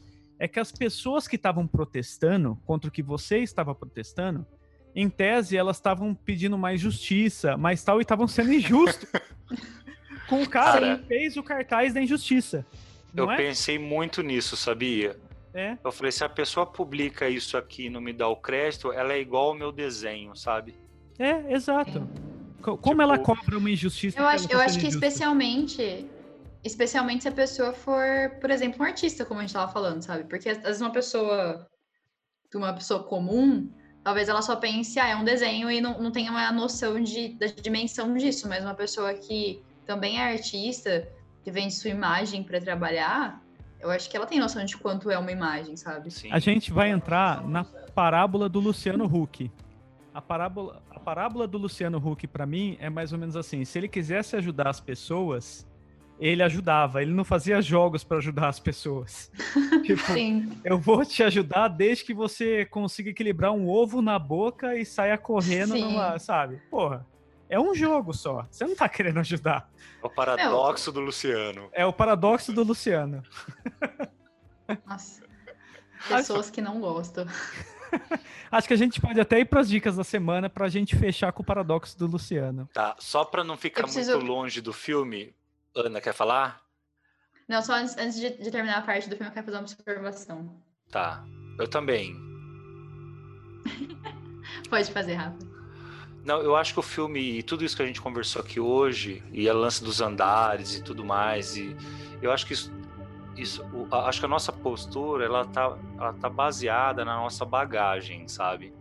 [SPEAKER 2] É que as pessoas que estavam protestando contra o que você estava protestando, em tese, elas estavam pedindo mais justiça, mais tal, e estavam sendo injustos com o cara
[SPEAKER 4] Cara.
[SPEAKER 2] que fez o cartaz da injustiça.
[SPEAKER 4] Eu
[SPEAKER 2] é?
[SPEAKER 4] pensei muito nisso, sabia?
[SPEAKER 2] É.
[SPEAKER 4] Eu falei, se a pessoa publica isso aqui e não me dá o crédito, ela é igual ao meu desenho, sabe?
[SPEAKER 2] É, exato. Co- Como ela
[SPEAKER 4] Tipo,
[SPEAKER 2] cobra uma injustiça?
[SPEAKER 3] Eu acho,
[SPEAKER 2] ela
[SPEAKER 3] eu
[SPEAKER 2] tá
[SPEAKER 3] acho que especialmente, especialmente se a pessoa for, por exemplo, um artista, como a gente tava falando, sabe? Porque às vezes uma pessoa, uma pessoa comum, talvez ela só pense, ah, é um desenho e não, não tenha uma noção de, da dimensão disso, mas uma pessoa que também é artista, que vende sua imagem para trabalhar, eu acho que ela tem noção de quanto é uma imagem, sabe?
[SPEAKER 4] Sim.
[SPEAKER 2] A gente vai entrar na parábola do Luciano Huck. A parábola, a parábola do Luciano Huck, pra mim, é mais ou menos assim: se ele quisesse ajudar as pessoas, ele ajudava. Ele não fazia jogos pra ajudar as pessoas. tipo,
[SPEAKER 3] Sim.
[SPEAKER 2] eu vou te ajudar desde que você consiga equilibrar um ovo na boca e saia correndo numa, sabe? Porra, é um jogo só. Você não tá querendo ajudar.
[SPEAKER 4] É o paradoxo do Luciano.
[SPEAKER 2] É o paradoxo do Luciano.
[SPEAKER 3] Nossa. Pessoas que não gostam.
[SPEAKER 2] Acho que a gente pode até ir pras dicas da semana pra gente fechar com o paradoxo do Luciano.
[SPEAKER 4] Tá, só pra não ficar
[SPEAKER 3] preciso-
[SPEAKER 4] muito longe do filme, Ana, quer falar?
[SPEAKER 3] Não, só antes, antes de, de terminar a parte do filme, eu quero fazer uma observação.
[SPEAKER 4] Tá, eu também.
[SPEAKER 3] Pode fazer, Rafa.
[SPEAKER 4] Não, eu acho que o filme e tudo isso que a gente conversou aqui hoje, e a lance dos andares e tudo mais, e eu acho que isso, isso acho que a nossa postura, ela tá, ela tá baseada na nossa bagagem, sabe?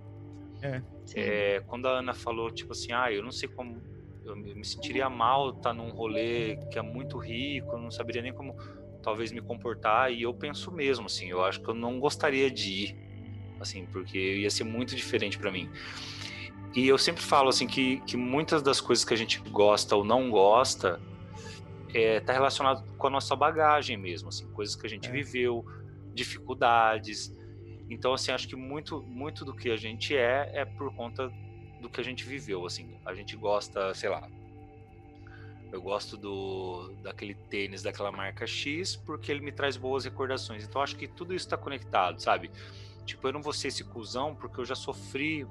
[SPEAKER 3] Sim.
[SPEAKER 4] É, quando a Ana falou, tipo assim, ah, eu não sei como, eu me sentiria mal estar num rolê que é muito rico, eu não saberia nem como talvez me comportar, e eu penso mesmo, assim, eu acho que eu não gostaria de ir, assim, porque ia ser muito diferente para mim. E eu sempre falo, assim, que, que muitas das coisas que a gente gosta ou não gosta é, tá relacionado com a nossa bagagem mesmo, assim, coisas que a gente
[SPEAKER 2] É.
[SPEAKER 4] viveu, dificuldades, então, assim, acho que muito, muito do que a gente é é por conta do que a gente viveu, assim. A gente gosta, sei lá. Eu gosto do daquele tênis daquela marca X porque ele me traz boas recordações. Então, acho que tudo isso tá conectado, sabe? Tipo, eu não vou ser esse cuzão porque eu já sofri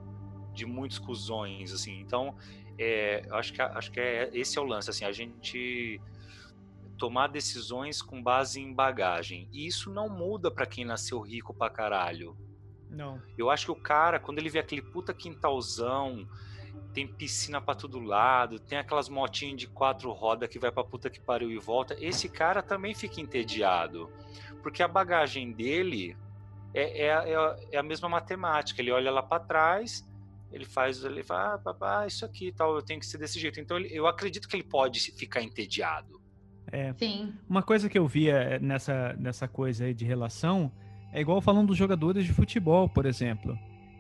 [SPEAKER 4] de muitos cuzões, assim. Então, é, acho que acho que é esse é o lance, assim. A gente tomar decisões com base em bagagem. E isso não muda pra quem nasceu rico pra caralho.
[SPEAKER 2] Não.
[SPEAKER 4] Eu acho que o cara, quando ele vê aquele puta quintalzão, tem piscina pra todo lado, tem aquelas motinhas de quatro rodas que vai pra puta que pariu e volta, esse cara também fica entediado. Porque a bagagem dele é, é, a- é a- é a mesma matemática. Ele olha lá pra trás, ele faz, ele fala, ah, papá, isso aqui e tal, eu tenho que ser desse jeito. Então ele- eu acredito que ele pode se- ficar entediado.
[SPEAKER 2] É,
[SPEAKER 3] Sim.
[SPEAKER 2] uma coisa que eu via nessa, nessa coisa aí de relação é igual falando dos jogadores de futebol, por exemplo.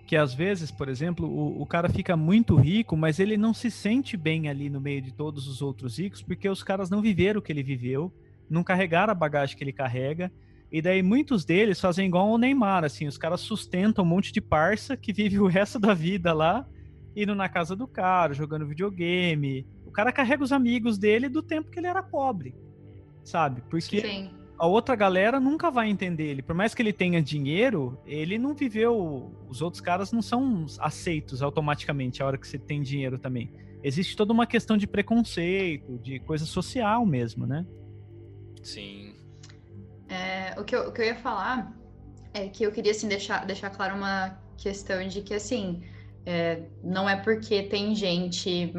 [SPEAKER 2] Que às vezes, por exemplo, o, o cara fica muito rico, mas ele não se sente bem ali no meio de todos os outros ricos, porque os caras não viveram o que ele viveu, não carregaram a bagagem que ele carrega. E daí muitos deles fazem igual o Neymar, assim, os caras sustentam um monte de parça que vive o resto da vida lá, indo na casa do cara, jogando videogame. O cara carrega os amigos dele do tempo que ele era pobre, sabe? Porque
[SPEAKER 3] Sim.
[SPEAKER 2] A outra galera nunca vai entender ele. Por mais que ele tenha dinheiro, ele não viveu. Os outros caras não são aceitos automaticamente a hora que você tem dinheiro também. Existe toda uma questão de preconceito, de coisa social mesmo, né?
[SPEAKER 4] Sim.
[SPEAKER 3] É, o, que eu, o que eu ia falar é que eu queria assim, deixar, deixar claro uma questão de que assim é, não é porque tem gente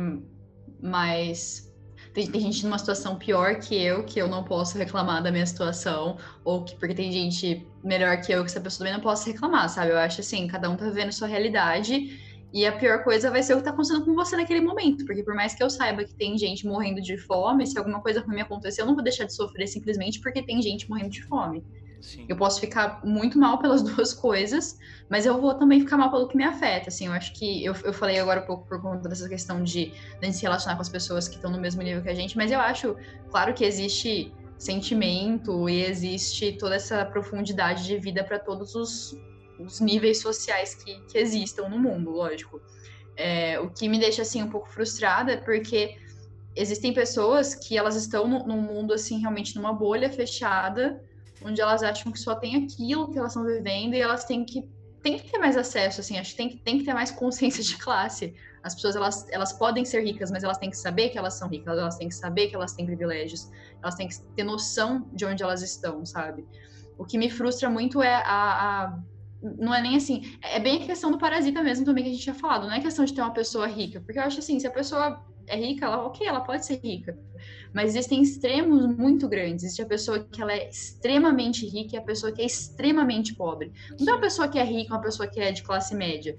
[SPEAKER 3] mais. Tem, tem, gente numa situação pior que eu, que eu não posso reclamar da minha situação, ou que porque tem gente melhor que eu, que essa pessoa também não posso reclamar, sabe? Eu acho assim, cada um tá vivendo sua realidade, e a pior coisa vai ser o que tá acontecendo com você naquele momento, porque por mais que eu saiba que tem gente morrendo de fome, se alguma coisa ruim acontecer, eu não vou deixar de sofrer simplesmente porque tem gente morrendo de fome.
[SPEAKER 4] Sim.
[SPEAKER 3] Eu posso ficar muito mal pelas duas coisas, mas eu vou também ficar mal pelo que me afeta. Assim, eu acho que eu, eu falei agora um pouco por conta dessa questão de, de se relacionar com as pessoas que estão no mesmo nível que a gente, mas eu acho, claro que existe sentimento e existe toda essa profundidade de vida para todos os, os, níveis sociais que, que, existam no mundo, lógico. É, o que me deixa assim um pouco frustrada é porque existem pessoas que elas estão num mundo assim realmente numa bolha fechada onde elas acham que só tem aquilo que elas estão vivendo e elas têm que tem que ter mais acesso, assim, acho que tem, tem que ter mais consciência de classe. As pessoas, elas, elas podem ser ricas, mas elas têm que saber que elas são ricas, elas têm que saber que elas têm privilégios, elas têm que ter noção de onde elas estão, sabe? O que me frustra muito é a, a não é nem assim, é bem a questão do parasita mesmo também que a gente tinha falado, não é questão de ter uma pessoa rica, porque eu acho assim, se a pessoa é rica, ela, ok, ela pode ser rica. Mas existem extremos muito grandes. Existe a pessoa que ela é extremamente rica e a pessoa que é extremamente pobre. Não é uma pessoa que é rica, uma pessoa que é de classe média.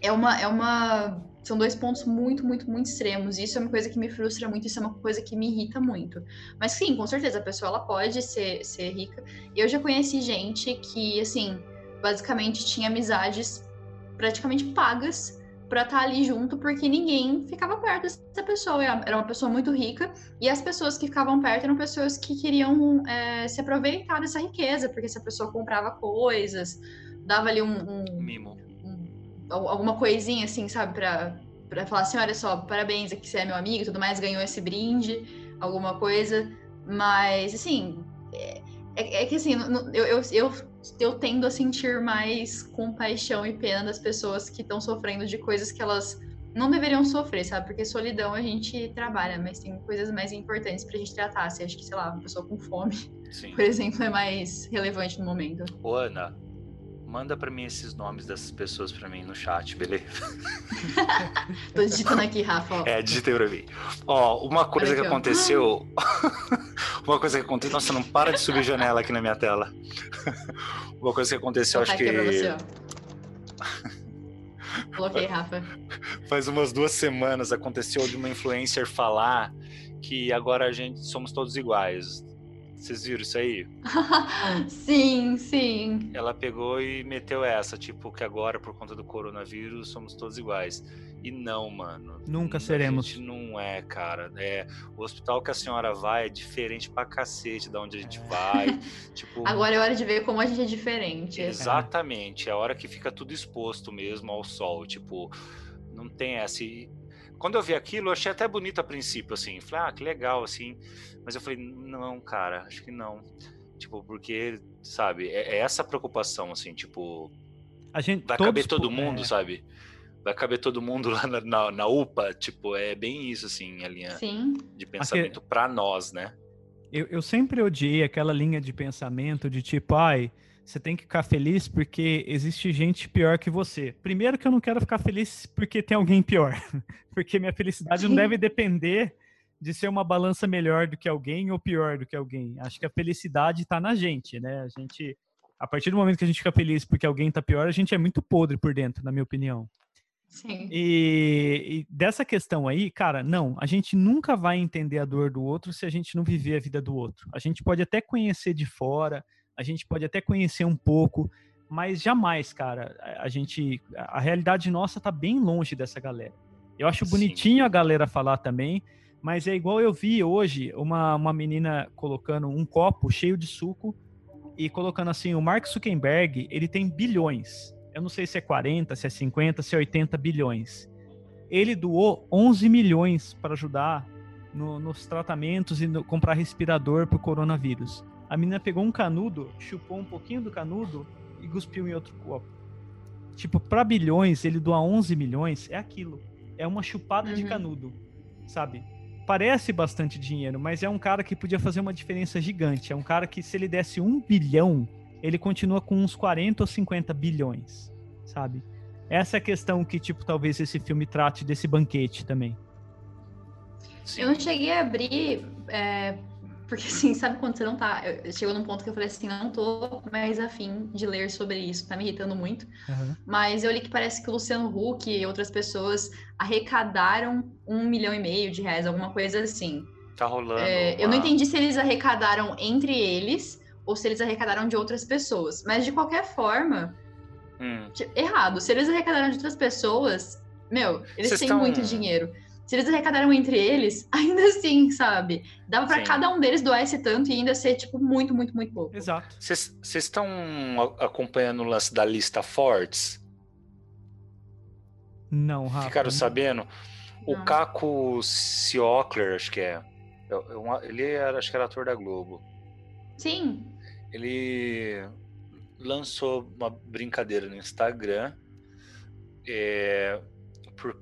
[SPEAKER 3] É uma, é uma. São dois pontos muito, muito, muito extremos. E isso é uma coisa que me frustra muito, isso é uma coisa que me irrita muito. Mas sim, com certeza, a pessoa ela pode ser, ser rica. Eu já conheci gente que, assim, basicamente tinha amizades praticamente pagas para estar tá ali junto, porque ninguém ficava perto dessa pessoa. Era uma pessoa muito rica, e as pessoas que ficavam perto eram pessoas que queriam é, se aproveitar dessa riqueza, porque essa pessoa comprava coisas, dava ali um. um
[SPEAKER 4] Mimo.
[SPEAKER 3] Um, alguma coisinha assim, sabe, pra, pra falar assim: olha só, parabéns, aqui você é meu amigo e tudo mais, ganhou esse brinde, alguma coisa. Mas, assim. É, é, é que assim, eu, eu, eu eu tendo a sentir mais compaixão e pena das pessoas que estão sofrendo de coisas que elas não deveriam sofrer, sabe? Porque solidão a gente trabalha, mas tem coisas mais importantes pra gente tratar. Você acha que, sei lá, uma pessoa com fome,
[SPEAKER 4] Sim.
[SPEAKER 3] por exemplo, é mais relevante no momento.
[SPEAKER 4] Ô, Ana, manda pra mim esses nomes dessas pessoas pra mim no chat, beleza?
[SPEAKER 3] Tô digitando aqui, Rafa. Ó.
[SPEAKER 4] É, digitei pra mim. Ó, uma coisa que
[SPEAKER 3] aqui, ó.
[SPEAKER 4] aconteceu. uma coisa que aconteceu. Nossa, não para de subir janela aqui na minha tela. uma coisa que aconteceu, acho que.
[SPEAKER 3] você, ó. Coloquei, Rafa.
[SPEAKER 4] faz umas duas semanas aconteceu de uma influencer falar que agora a gente somos todos iguais. Vocês viram isso aí?
[SPEAKER 3] sim, sim.
[SPEAKER 4] Ela pegou e meteu essa, tipo, que agora, por conta do coronavírus, somos todos iguais. E não, mano.
[SPEAKER 2] Nunca
[SPEAKER 4] A
[SPEAKER 2] seremos.
[SPEAKER 4] gente não é, cara. É, o hospital que a senhora vai é diferente pra cacete da onde a gente vai. tipo,
[SPEAKER 3] Agora é hora de ver como a gente é diferente.
[SPEAKER 4] Exatamente, é a hora que fica tudo exposto mesmo ao sol, tipo, não tem essa. E Quando eu vi aquilo, eu achei até bonito a princípio, assim, falei, ah, que legal, assim, mas eu falei, não, cara, acho que não. Tipo, porque, sabe, é, é essa preocupação, assim, tipo,
[SPEAKER 2] A gente,
[SPEAKER 4] vai caber todo mundo,
[SPEAKER 2] é,
[SPEAKER 4] sabe? Vai caber todo mundo lá na, na, na UPA, tipo, é bem isso, assim, a linha
[SPEAKER 3] Sim.
[SPEAKER 4] de pensamento pra nós, né?
[SPEAKER 2] Eu, eu sempre odiei aquela linha de pensamento de tipo, ai, você tem que ficar feliz porque existe gente pior que você. Primeiro que eu não quero ficar feliz porque tem alguém pior. porque minha felicidade não
[SPEAKER 3] Sim.
[SPEAKER 2] deve depender de ser uma balança melhor do que alguém ou pior do que alguém. Acho que a felicidade está na gente, né? A gente, a partir do momento que a gente fica feliz porque alguém tá pior, a gente é muito podre por dentro, na minha opinião.
[SPEAKER 3] Sim.
[SPEAKER 2] E, e dessa questão aí, cara, não, a gente nunca vai entender a dor do outro se a gente não viver a vida do outro. A gente pode até conhecer de fora, a gente pode até conhecer um pouco, mas jamais, cara, a- gente, a realidade nossa tá bem longe dessa galera. Eu acho
[SPEAKER 4] Sim.
[SPEAKER 2] bonitinho a galera falar também, mas é igual eu vi hoje uma, uma menina colocando um copo cheio de suco e colocando assim, o Mark Zuckerberg, ele tem bilhões. Eu não sei se é 40, se é 50, se é 80 bilhões. Ele doou 11 milhões para ajudar no- nos tratamentos e no, comprar respirador para o coronavírus. A menina pegou um canudo, chupou um pouquinho do canudo e cuspiu em outro copo. Tipo, para bilhões, ele doar 11 milhões, é aquilo. É uma chupada de
[SPEAKER 3] Uhum.
[SPEAKER 2] canudo, sabe? Parece bastante dinheiro, mas é um cara que podia fazer uma diferença gigante. É um cara que, se ele desse um bilhão, ele continua com uns 40 ou 50 bilhões, sabe? Essa é a questão que, tipo, talvez esse filme trate desse banquete também.
[SPEAKER 3] Eu não cheguei a abrir, é, porque assim, sabe quando você não tá. eu- Chegou num ponto que eu falei assim, não tô mais afim de ler sobre isso, tá me irritando muito. Mas eu li que parece que o Luciano Huck e outras pessoas arrecadaram um milhão e meio de reais, alguma coisa assim.
[SPEAKER 4] Tá rolando.
[SPEAKER 3] É, eu não
[SPEAKER 4] uma-
[SPEAKER 3] entendi se eles arrecadaram entre eles ou se eles arrecadaram de outras pessoas. Mas de qualquer forma,
[SPEAKER 4] Hum,
[SPEAKER 3] de- errado. Se eles arrecadaram de outras pessoas, meu, eles
[SPEAKER 4] Vocês
[SPEAKER 3] têm
[SPEAKER 4] tão-
[SPEAKER 3] muito dinheiro. Se eles arrecadaram entre eles, ainda assim, sabe? Dava pra
[SPEAKER 4] Sim.
[SPEAKER 3] cada um deles doar esse tanto e ainda ser, tipo, muito, muito, muito pouco.
[SPEAKER 2] Exato.
[SPEAKER 4] Vocês estão acompanhando o lance da lista Fortes?
[SPEAKER 2] Não, Rafa.
[SPEAKER 4] Ficaram sabendo? O
[SPEAKER 3] Não.
[SPEAKER 4] Caco Ciocler, acho que é. é- é Ele era, acho que era ator da Globo.
[SPEAKER 3] Sim.
[SPEAKER 4] Ele lançou uma brincadeira no Instagram. é, por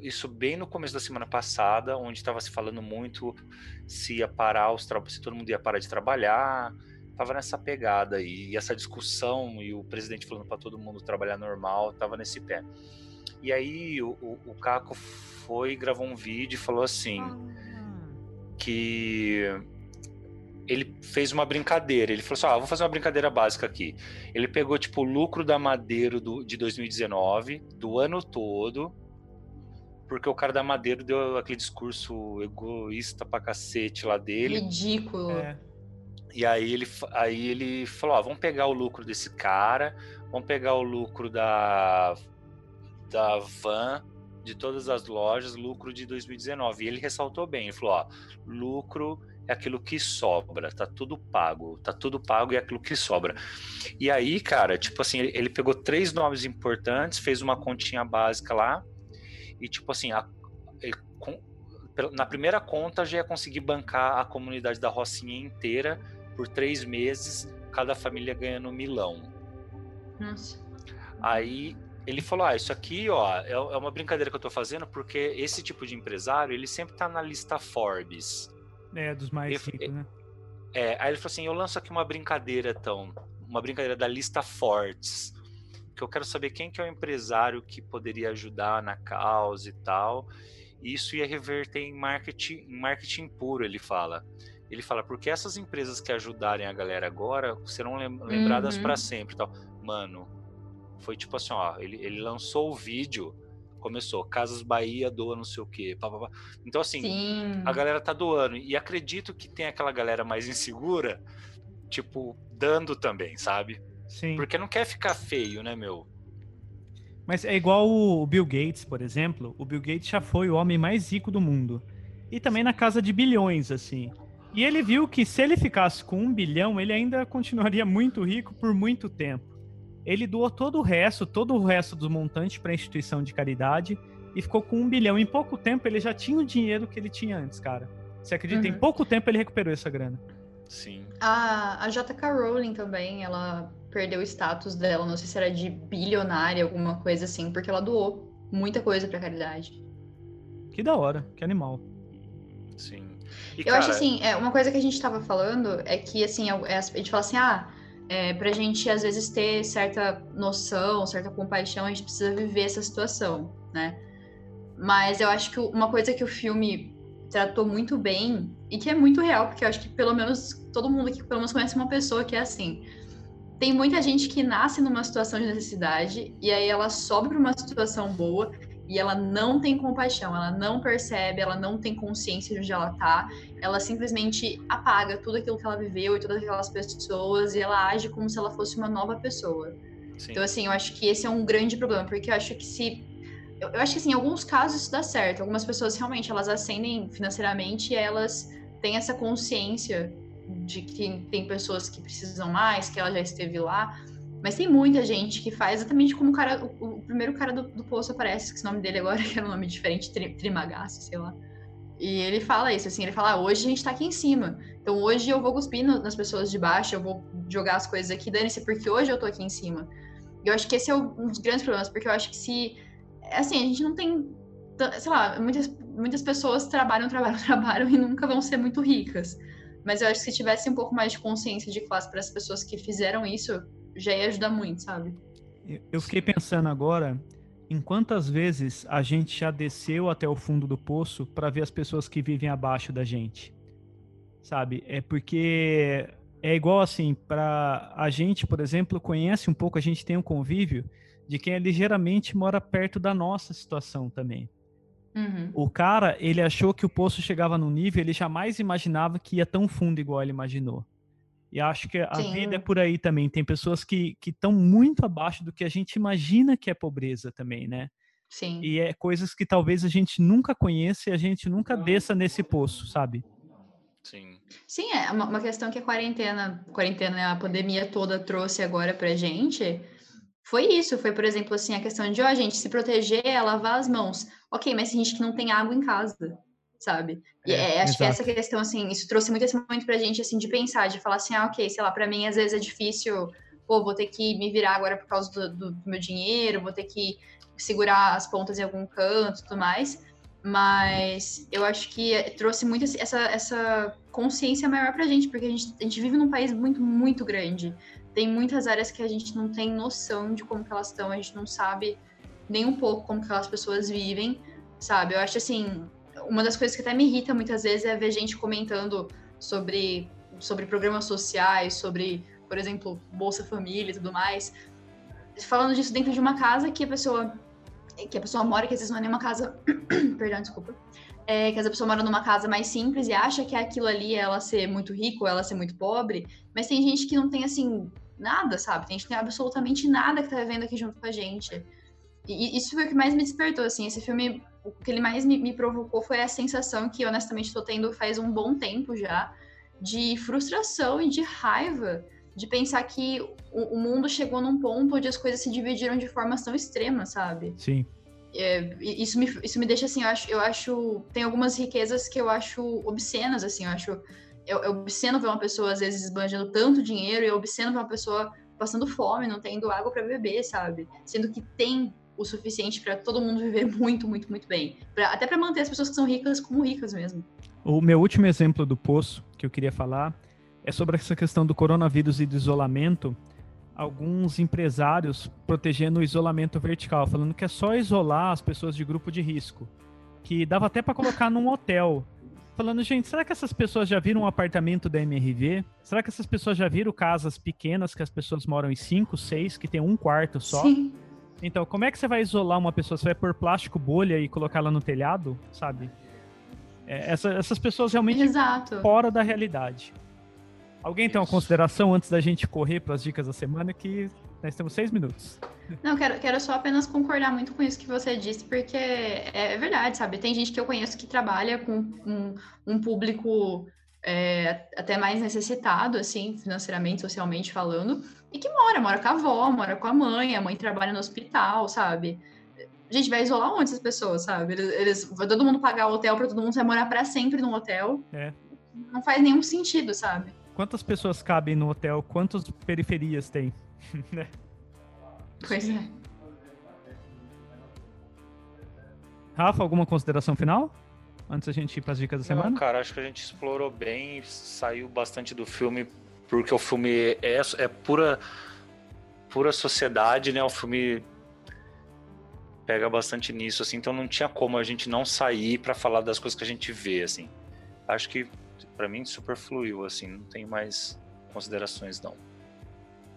[SPEAKER 4] isso bem no começo da semana passada, onde estava se falando muito se ia parar os se todo mundo ia parar de trabalhar. Tava nessa pegada aí, e essa discussão e o presidente falando para todo mundo trabalhar normal, tava nesse pé. E aí o, o, o Caco foi gravou um vídeo e falou assim que ele fez uma brincadeira. Ele falou assim: ah, vou fazer uma brincadeira básica aqui. Ele pegou, tipo, o lucro da Madeiro do, de 2019, do ano todo, porque o cara da Madeiro deu aquele discurso egoísta pra cacete lá dele.
[SPEAKER 3] Ridículo.
[SPEAKER 2] É.
[SPEAKER 4] E aí ele, aí ele falou: ó, vamos pegar o lucro desse cara, vamos pegar o lucro da, da van, de todas as lojas, lucro de 2019. E ele ressaltou bem: ele falou, ó, lucro é aquilo que sobra, tá tudo pago, tá tudo pago e é aquilo que sobra. E aí, cara, tipo assim, ele, ele pegou três nomes importantes, fez uma continha básica lá, e tipo assim, a- ele com- na primeira conta já ia conseguir bancar a comunidade da Rocinha inteira por três meses, cada família ganhando um milão.
[SPEAKER 3] Nossa.
[SPEAKER 4] Aí ele falou: Ah, isso aqui, ó, é, é uma brincadeira que eu tô fazendo, porque esse tipo de empresário, ele sempre tá na lista Forbes.
[SPEAKER 2] É, dos mais ricos, né?
[SPEAKER 4] É, aí ele falou assim: eu lanço aqui uma brincadeira, então, uma brincadeira da lista Fortes, que eu quero saber quem que é o empresário que poderia ajudar na causa e tal. E isso ia reverter em marketing, em marketing puro, ele fala. Ele fala, porque essas empresas que ajudarem a galera agora serão lem- lembradas
[SPEAKER 3] Uhum.
[SPEAKER 4] para sempre tal. Mano, foi tipo assim, ó, ele, ele lançou o vídeo, começou, Casas Bahia doa não sei o quê, pá, pá, pá. Então, assim,
[SPEAKER 3] Sim.
[SPEAKER 4] a galera tá doando. E acredito que tem aquela galera mais insegura, tipo, dando também, sabe?
[SPEAKER 2] Sim.
[SPEAKER 4] Porque não quer ficar feio, né, meu?
[SPEAKER 2] Mas é igual o Bill Gates, por exemplo. O Bill Gates já foi o homem mais rico do mundo. E também na casa de bilhões, assim. E ele viu que se ele ficasse com um bilhão, ele ainda continuaria muito rico por muito tempo. Ele doou todo o resto, todo o resto do montante para a instituição de caridade e ficou com um bilhão. Em pouco tempo, ele já tinha o dinheiro que ele tinha antes, cara. Você acredita? Em
[SPEAKER 3] Uhum.
[SPEAKER 2] pouco tempo, ele recuperou essa grana.
[SPEAKER 4] Sim.
[SPEAKER 3] A, a JK Rowling também, ela perdeu o status dela, não sei se era de bilionária, alguma coisa assim, porque ela doou muita coisa pra caridade.
[SPEAKER 2] Que da hora, que animal.
[SPEAKER 4] Sim. E,
[SPEAKER 3] Eu
[SPEAKER 4] cara,
[SPEAKER 3] acho assim, é, uma coisa que a gente tava falando é que, assim, é- é- a gente fala assim, ah, é, pra gente às vezes ter certa noção, certa compaixão, a gente precisa viver essa situação, né? Mas eu acho que uma coisa que o filme tratou muito bem e que é muito real, porque eu acho que pelo menos todo mundo aqui pelo menos conhece uma pessoa que é assim. Tem muita gente que nasce numa situação de necessidade e aí ela sobe pra uma situação boa e ela não tem compaixão, ela não percebe, ela não tem consciência de onde ela tá, ela simplesmente apaga tudo aquilo que ela viveu e todas aquelas pessoas e ela age como se ela fosse uma nova pessoa. Sim. Então, assim, eu acho que esse é um grande problema, porque eu acho que se. Eu, eu acho que, assim, em alguns casos isso dá certo. Algumas pessoas realmente elas ascendem financeiramente e elas têm essa consciência de que tem pessoas que precisam mais, que ela já esteve lá. Mas tem muita gente que faz exatamente como o cara, o, o primeiro cara do, do poço aparece, que o nome dele agora que era um nome diferente, tri, Trimagaço, sei lá. E ele fala isso, assim, ele fala, ah, hoje a gente tá aqui em cima. Então hoje eu vou cuspir no, nas pessoas de baixo, eu vou jogar as coisas aqui, dane-se, porque hoje eu tô aqui em cima. E eu acho que esse é um dos grandes problemas, porque eu acho que se. Assim, a gente não tem. Sei lá, muitas, muitas pessoas trabalham, trabalham, trabalham e nunca vão ser muito ricas. Mas eu acho que se tivesse um pouco mais de consciência de classe para as pessoas que fizeram isso, já ia ajudar muito, sabe?
[SPEAKER 2] Eu fiquei pensando agora em quantas vezes a gente já desceu até o fundo do poço para ver as pessoas que vivem abaixo da gente. Sabe? É porque é igual assim, para a gente, por exemplo, conhece um pouco, a gente tem um convívio de quem é ligeiramente mora perto da nossa situação também. Uhum. O cara, ele achou que o poço chegava num nível, ele jamais imaginava que ia tão fundo igual ele imaginou. E acho que a Sim. vida é por aí também. Tem pessoas que estão muito abaixo do que a gente imagina que é pobreza também, né?
[SPEAKER 3] Sim.
[SPEAKER 2] E é coisas que talvez a gente nunca conheça e a gente nunca desça nesse poço, sabe?
[SPEAKER 4] Sim.
[SPEAKER 3] Sim, é uma questão que a quarentena, quarentena, né, a pandemia toda trouxe agora pra gente. Foi isso, foi, por exemplo, assim, a questão de, ó, a gente se proteger, é lavar as mãos. Ok, mas tem gente que não tem água em casa sabe? E é, é, acho exato. que essa questão, assim, isso trouxe muito esse momento pra gente, assim, de pensar, de falar assim, ah, ok, sei lá, pra mim às vezes é difícil, pô, vou ter que me virar agora por causa do, do, do meu dinheiro, vou ter que segurar as pontas em algum canto e tudo mais, mas eu acho que trouxe muito essa, essa consciência maior pra gente, porque a gente, a gente vive num país muito, muito grande. Tem muitas áreas que a gente não tem noção de como que elas estão, a gente não sabe nem um pouco como que aquelas pessoas vivem, sabe? Eu acho assim, uma das coisas que até me irrita muitas vezes é ver gente comentando sobre, sobre programas sociais, sobre, por exemplo, Bolsa Família e tudo mais, falando disso dentro de uma casa que a pessoa que a pessoa mora, que às vezes não é nem uma casa, perdão, desculpa, é, que às vezes a pessoa mora numa casa mais simples e acha que aquilo ali é ela ser muito rico, ela ser muito pobre, mas tem gente que não tem, assim, nada, sabe? Tem gente tem absolutamente nada que tá vivendo aqui junto com a gente. E isso foi o que mais me despertou, assim, esse filme o que ele mais me, me provocou foi a sensação que, honestamente, estou tendo faz um bom tempo já, de frustração e de raiva de pensar que o, o, mundo chegou num ponto onde as coisas se dividiram de formas tão extremas, sabe?
[SPEAKER 2] Sim.
[SPEAKER 3] É, isso, me, isso me deixa assim, eu acho, eu acho. Tem algumas riquezas que eu acho obscenas, assim, eu acho. Eu, eu obsceno ver uma pessoa, às vezes, esbanjando tanto dinheiro, e eu obsceno ver uma pessoa passando fome, não tendo água para beber, sabe? Sendo que tem o suficiente para todo mundo viver muito, muito, muito bem. Pra, até para manter as pessoas que são ricas como ricas mesmo.
[SPEAKER 2] O meu último exemplo do poço que eu queria falar é sobre essa questão do coronavírus e do isolamento. Alguns empresários protegendo o isolamento vertical, falando que é só isolar as pessoas de grupo de risco, que dava até para colocar num hotel. Falando, gente, será que essas pessoas já viram um apartamento da MRV? Será que essas pessoas já viram casas pequenas que as pessoas moram em cinco, seis, que tem um quarto só?
[SPEAKER 3] Sim.
[SPEAKER 2] Então, como é que você vai isolar uma pessoa? Você vai pôr plástico bolha e colocar ela no telhado, sabe? É, essa, essas pessoas realmente
[SPEAKER 3] Exato.
[SPEAKER 2] fora da realidade. Alguém tem uma consideração antes da gente correr para as dicas da semana que nós temos seis minutos.
[SPEAKER 3] Não, quero, quero só apenas concordar muito com isso que você disse, porque é, é verdade, sabe? Tem gente que eu conheço que trabalha com um, um público é, até mais necessitado, assim, financeiramente, socialmente falando, e que mora, mora com a avó, mora com a mãe, a mãe trabalha no hospital, sabe? A gente vai isolar onde essas pessoas, sabe? Eles, eles vai todo mundo pagar o hotel para todo mundo vai morar para sempre no hotel.
[SPEAKER 2] É.
[SPEAKER 3] Não faz nenhum sentido, sabe?
[SPEAKER 2] Quantas pessoas cabem no hotel? Quantas periferias tem?
[SPEAKER 3] né? Pois é.
[SPEAKER 2] Rafa, alguma consideração final? antes da gente ir para as dicas da semana? Não,
[SPEAKER 4] cara, acho que a gente explorou bem, saiu bastante do filme, porque o filme é, é pura, pura sociedade, né? O filme pega bastante nisso, assim, então não tinha como a gente não sair para falar das coisas que a gente vê, assim. Acho que para mim super fluiu, assim, não tem mais considerações não.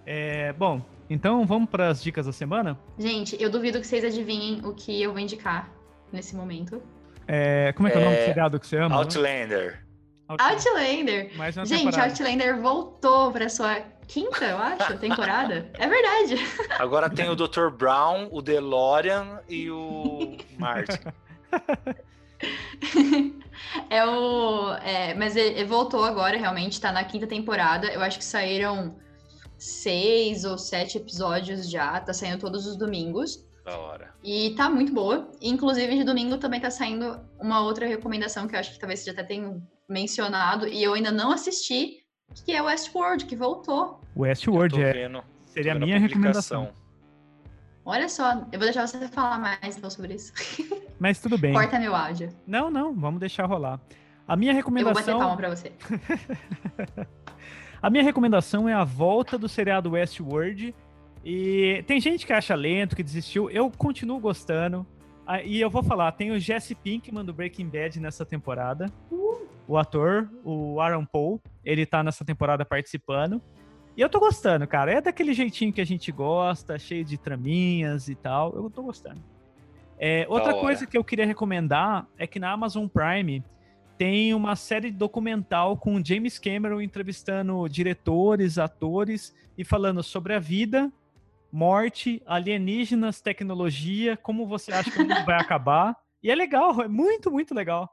[SPEAKER 2] É, bom, Então vamos para as dicas da semana?
[SPEAKER 3] Gente, eu duvido que vocês adivinhem o que eu vou indicar nesse momento.
[SPEAKER 2] É, como é que é, o nome do
[SPEAKER 4] É,
[SPEAKER 2] seriado que você ama?
[SPEAKER 4] Outlander.
[SPEAKER 3] Outlander!
[SPEAKER 2] Mais uma
[SPEAKER 3] Gente,
[SPEAKER 2] temporada.
[SPEAKER 3] Outlander voltou pra sua quinta, eu acho, temporada. É verdade.
[SPEAKER 4] Agora tem o Dr. Brown, o DeLorean e o Martin.
[SPEAKER 3] É o. é, mas ele, ele voltou agora, realmente, tá na quinta temporada. Eu acho que saíram seis ou sete episódios já, tá saindo todos os domingos.
[SPEAKER 4] Da hora.
[SPEAKER 3] E tá muito boa. Inclusive, de domingo também tá saindo uma outra recomendação que eu acho que talvez você já até tenha mencionado, e eu ainda não assisti, que é Westworld, que voltou.
[SPEAKER 2] Westworld é,
[SPEAKER 4] vendo,
[SPEAKER 2] seria a minha recomendação.
[SPEAKER 3] Olha só, eu vou deixar você falar mais então sobre isso.
[SPEAKER 2] Mas tudo bem.
[SPEAKER 3] Corta meu áudio.
[SPEAKER 2] Não, não, vamos deixar rolar. A minha
[SPEAKER 3] Eu vou bater
[SPEAKER 2] recomendação,
[SPEAKER 3] palma pra você.
[SPEAKER 2] a minha recomendação é a volta do seriado Westworld. E tem gente que acha lento, que desistiu. Eu continuo gostando. Ah, E eu vou falar, tem o Jesse Pinkman do Breaking Bad nessa temporada. O ator, o Aaron Paul, ele tá nessa temporada participando. E eu tô gostando, cara. É daquele jeitinho que a gente gosta, cheio de traminhas e tal. Eu tô gostando. É, outra coisa que eu queria recomendar é que na Amazon Prime tem uma série documental com o James Cameron entrevistando diretores, atores e falando sobre a vida, morte, alienígenas, tecnologia, como você acha que o mundo vai acabar. E é legal, é muito, muito legal.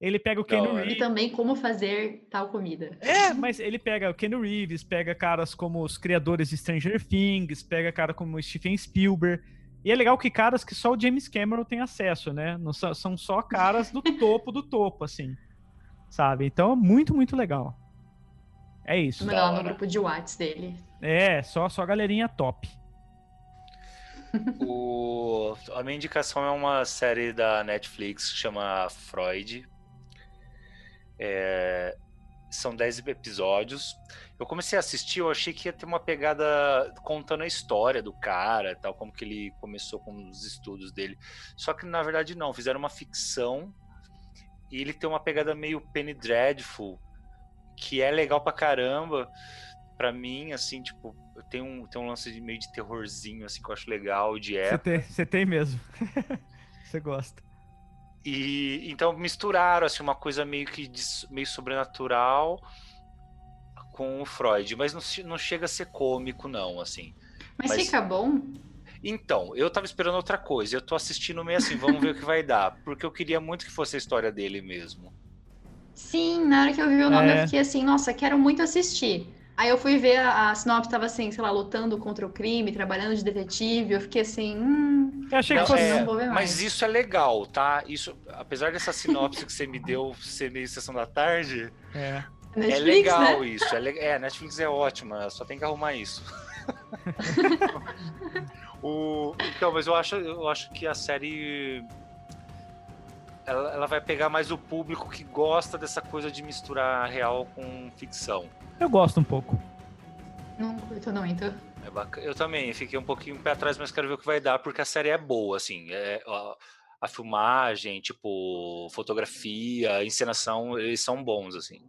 [SPEAKER 2] Ele pega o Keanu
[SPEAKER 4] hora.
[SPEAKER 3] E
[SPEAKER 2] Reeves.
[SPEAKER 3] também como fazer tal comida.
[SPEAKER 2] É, mas ele pega o Keanu Reeves, pega caras como os criadores de Stranger Things, pega cara como o Steven Spielberg. E é legal que caras que só o James Cameron tem acesso, né? Não são só caras do topo do topo, assim. Sabe? Então é muito, muito legal. É isso.
[SPEAKER 3] Manda lá no grupo de Whats dele.
[SPEAKER 2] É, só, só galerinha top.
[SPEAKER 4] O... A minha indicação é uma série da Netflix que chama Freud. É, São 10 episódios. Eu comecei a assistir, eu achei que ia ter uma pegada contando a história do cara, tal, como que ele começou com os estudos dele. Só que na verdade não, fizeram uma ficção e ele tem uma pegada meio Penny Dreadful, que é legal pra caramba. Pra mim, assim, tipo, tem um, tem um lance de meio de terrorzinho, assim, que eu acho legal, de época.
[SPEAKER 2] tem, você tem mesmo. Você gosta.
[SPEAKER 4] E então misturaram assim uma coisa meio que de- meio sobrenatural com o Freud, mas não, não chega a ser cômico não, assim.
[SPEAKER 3] Mas,
[SPEAKER 4] Mas-
[SPEAKER 3] fica bom?
[SPEAKER 4] Então, eu tava esperando outra coisa. Eu tô assistindo meio assim, vamos ver o que vai dar, porque eu queria muito que fosse a história dele mesmo.
[SPEAKER 3] Sim, na hora que eu vi o nome,
[SPEAKER 2] É.
[SPEAKER 3] eu fiquei assim, nossa, quero muito assistir. Aí eu fui ver a, a sinopse, tava assim, sei lá, lutando contra o crime, trabalhando de detetive. Eu fiquei assim, hum.
[SPEAKER 2] Eu achei que fosse.
[SPEAKER 4] é,
[SPEAKER 3] não vou ver
[SPEAKER 4] mas isso é legal, tá? Isso, apesar dessa sinopse que você me deu ser meio sessão da tarde,
[SPEAKER 2] É.
[SPEAKER 4] é
[SPEAKER 3] Netflix,
[SPEAKER 4] legal
[SPEAKER 3] né?
[SPEAKER 4] isso. É, le- é, a Netflix é ótima, só tem que arrumar isso. o, então, mas eu acho, eu acho que a série ela, ela vai pegar mais o público que gosta dessa coisa de misturar real com ficção.
[SPEAKER 2] Eu gosto um pouco.
[SPEAKER 3] Não curto muito.
[SPEAKER 4] É bacana. Eu também fiquei um pouquinho pé atrás, mas quero ver o que vai dar, porque a série é boa, assim. É, a, a filmagem, tipo, fotografia, encenação, eles são bons, assim.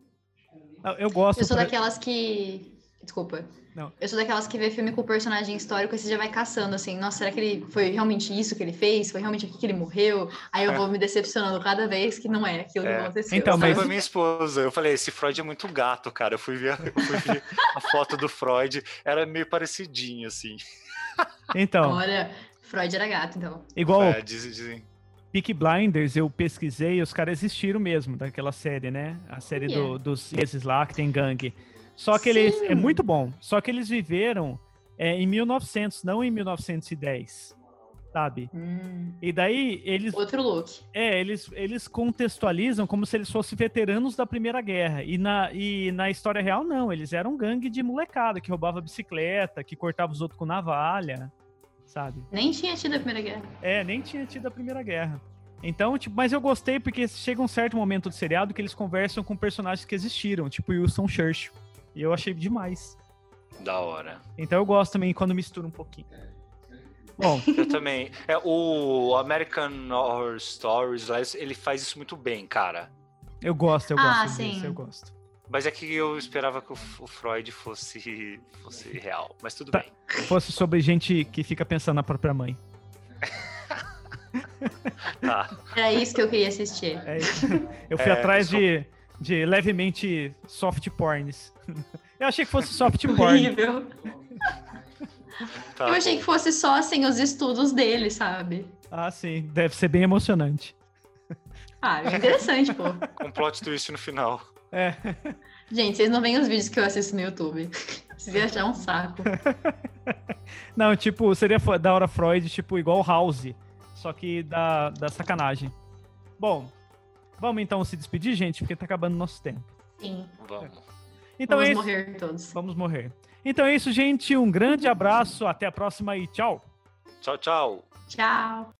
[SPEAKER 2] Eu- Eu gosto.
[SPEAKER 3] Eu sou daquelas que. Desculpa.
[SPEAKER 2] Não.
[SPEAKER 3] Eu sou daquelas que vê filme com personagem histórico e você já vai caçando, assim, nossa, será que ele foi realmente isso que ele fez? Foi realmente aqui que ele morreu? Aí eu vou me decepcionando cada vez que não é aquilo que
[SPEAKER 4] É.
[SPEAKER 3] aconteceu.
[SPEAKER 2] Então,
[SPEAKER 4] Eu falei
[SPEAKER 2] mas-
[SPEAKER 4] pra minha esposa, eu falei, esse Freud é muito gato, cara. Eu fui ver, eu fui ver a foto do Freud, era meio parecidinho, assim.
[SPEAKER 2] Então,
[SPEAKER 3] Olha, Freud era gato, então.
[SPEAKER 2] igual
[SPEAKER 4] É, dizem, dizem.
[SPEAKER 2] Peak Blinders, eu pesquisei os caras existiram mesmo, daquela série, né? A série do-
[SPEAKER 3] Olha.
[SPEAKER 2] dos ingleses lá, que tem gangue. Só que eles.
[SPEAKER 3] Sim.
[SPEAKER 2] É muito bom. Só que eles viveram é, em 1900, não em 1910. Sabe?
[SPEAKER 3] Hum,
[SPEAKER 2] E daí eles.
[SPEAKER 3] outro look.
[SPEAKER 2] É, eles, eles contextualizam como se eles fossem veteranos da Primeira Guerra. E na, e na história real, não. Eles eram gangue de molecada que roubava bicicleta, que cortava os outros com navalha, sabe?
[SPEAKER 3] Nem tinha tido a Primeira Guerra.
[SPEAKER 2] É, nem tinha tido a Primeira Guerra. Então, tipo, mas eu gostei porque chega um certo momento do seriado que eles conversam com personagens que existiram, tipo Wilson Churchill. E eu achei demais.
[SPEAKER 4] Da hora.
[SPEAKER 2] Então eu gosto também quando mistura um pouquinho. Bom,
[SPEAKER 4] Eu também. É, o American Horror Stories, lá, ele faz isso muito bem, cara.
[SPEAKER 2] eu gosto, eu
[SPEAKER 3] Ah,
[SPEAKER 2] gosto
[SPEAKER 3] sim.
[SPEAKER 2] disso, eu gosto.
[SPEAKER 4] Mas é que eu esperava que o, Freud fosse, fosse real. Mas tudo
[SPEAKER 2] Tá.
[SPEAKER 4] bem.
[SPEAKER 2] Fosse sobre gente que fica pensando na própria mãe.
[SPEAKER 4] Tá.
[SPEAKER 3] Era isso que eu queria assistir.
[SPEAKER 2] É isso. Eu fui
[SPEAKER 4] É,
[SPEAKER 2] atrás
[SPEAKER 4] só-
[SPEAKER 2] de, de levemente soft porns. Eu achei que fosse soft porn.
[SPEAKER 4] Tá
[SPEAKER 3] eu achei
[SPEAKER 4] bom.
[SPEAKER 3] que fosse só assim os estudos dele, sabe?
[SPEAKER 2] Ah, sim. Deve ser bem emocionante.
[SPEAKER 3] Ah, interessante, pô.
[SPEAKER 4] Com plot twist no final.
[SPEAKER 2] É.
[SPEAKER 3] Gente, vocês não veem os vídeos que eu assisto no YouTube. Vocês iam achar um saco.
[SPEAKER 2] Não, tipo, seria da hora Freud, tipo, igual House. Só que da, da sacanagem. Bom, vamos então se despedir, gente, porque tá acabando nosso tempo.
[SPEAKER 3] Sim.
[SPEAKER 4] Vamos.
[SPEAKER 2] Então
[SPEAKER 3] Vamos
[SPEAKER 2] é isso.
[SPEAKER 3] morrer todos.
[SPEAKER 2] Vamos morrer. Então é isso, gente. Um grande abraço. Até a próxima e tchau.
[SPEAKER 4] Tchau, tchau.
[SPEAKER 3] Tchau.